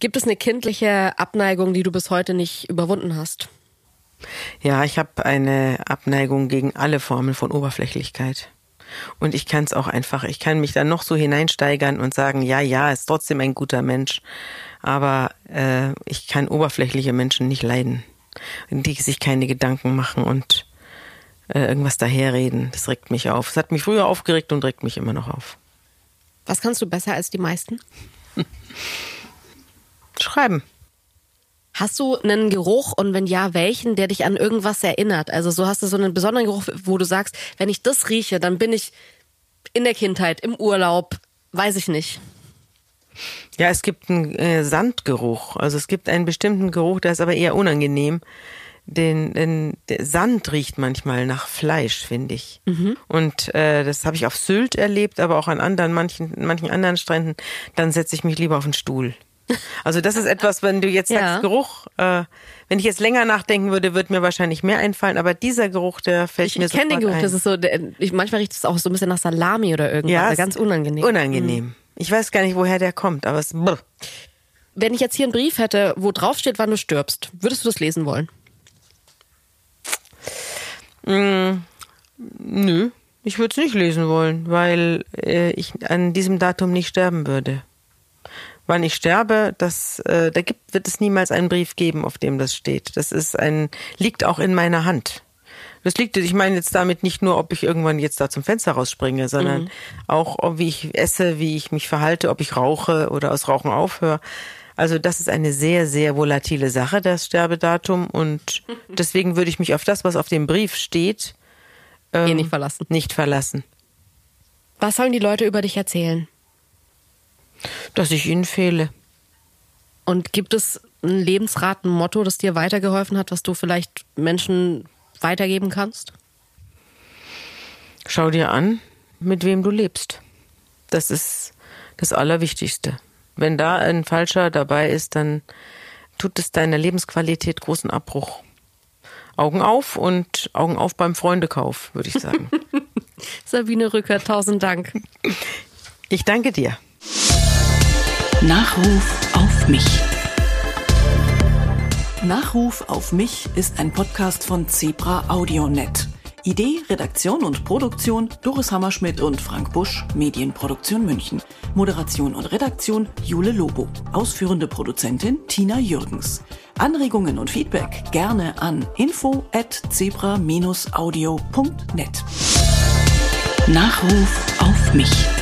Gibt es eine kindliche Abneigung, die du bis heute nicht überwunden hast? Ja, ich habe eine Abneigung gegen alle Formen von Oberflächlichkeit. Und ich kann es auch einfach, ich kann mich da noch so hineinsteigern und sagen, ja, ja, ist trotzdem ein guter Mensch. Aber äh, ich kann oberflächliche Menschen nicht leiden, die sich keine Gedanken machen und äh, irgendwas daherreden. Das regt mich auf. Es hat mich früher aufgeregt und regt mich immer noch auf. Was kannst du besser als die meisten? *laughs* Schreiben. Hast du einen Geruch und wenn ja, welchen, der dich an irgendwas erinnert? Also so hast du so einen besonderen Geruch, wo du sagst, wenn ich das rieche, dann bin ich in der Kindheit, im Urlaub, weiß ich nicht. Ja, es gibt einen äh, Sandgeruch. Also es gibt einen bestimmten Geruch, der ist aber eher unangenehm den, den der Sand riecht manchmal nach Fleisch, finde ich. Mhm. Und äh, das habe ich auf Sylt erlebt, aber auch an anderen, manchen, manchen anderen Stränden. Dann setze ich mich lieber auf den Stuhl. Also das ist *laughs* etwas, wenn du jetzt ja. sagst Geruch, äh, wenn ich jetzt länger nachdenken würde, würde mir wahrscheinlich mehr einfallen, aber dieser Geruch, der fällt ich, mir so Ich kenne den Geruch, ein. das ist so, der, ich, manchmal riecht es auch so ein bisschen nach Salami oder irgendwas, ja, ganz unangenehm. Unangenehm. Mhm. Ich weiß gar nicht, woher der kommt, aber es brr. Wenn ich jetzt hier einen Brief hätte, wo drauf steht, wann du stirbst, würdest du das lesen wollen? Mm, nö, ich würde es nicht lesen wollen, weil äh, ich an diesem Datum nicht sterben würde. Wann ich sterbe, das, äh, da gibt, wird es niemals einen Brief geben, auf dem das steht. Das ist ein, liegt auch in meiner Hand. Das liegt, ich meine jetzt damit nicht nur, ob ich irgendwann jetzt da zum Fenster rausspringe, sondern mhm. auch, wie ich esse, wie ich mich verhalte, ob ich rauche oder aus Rauchen aufhöre. Also das ist eine sehr, sehr volatile Sache, das Sterbedatum. Und *laughs* deswegen würde ich mich auf das, was auf dem Brief steht, ähm, nicht verlassen. Nicht verlassen. Was sollen die Leute über dich erzählen? Dass ich ihnen fehle. Und gibt es ein Lebensrat, ein Motto, das dir weitergeholfen hat, was du vielleicht Menschen weitergeben kannst? Schau dir an, mit wem du lebst. Das ist das Allerwichtigste. Wenn da ein Falscher dabei ist, dann tut es deiner Lebensqualität großen Abbruch. Augen auf und Augen auf beim Freundekauf, würde ich sagen. *laughs* Sabine Rücker, tausend Dank. Ich danke dir. Nachruf auf mich. Nachruf auf mich ist ein Podcast von Zebra AudioNet. Idee, Redaktion und Produktion Doris Hammerschmidt und Frank Busch, Medienproduktion München. Moderation und Redaktion Jule Lobo. Ausführende Produzentin Tina Jürgens. Anregungen und Feedback gerne an info at zebra-audio.net. Nachruf auf mich.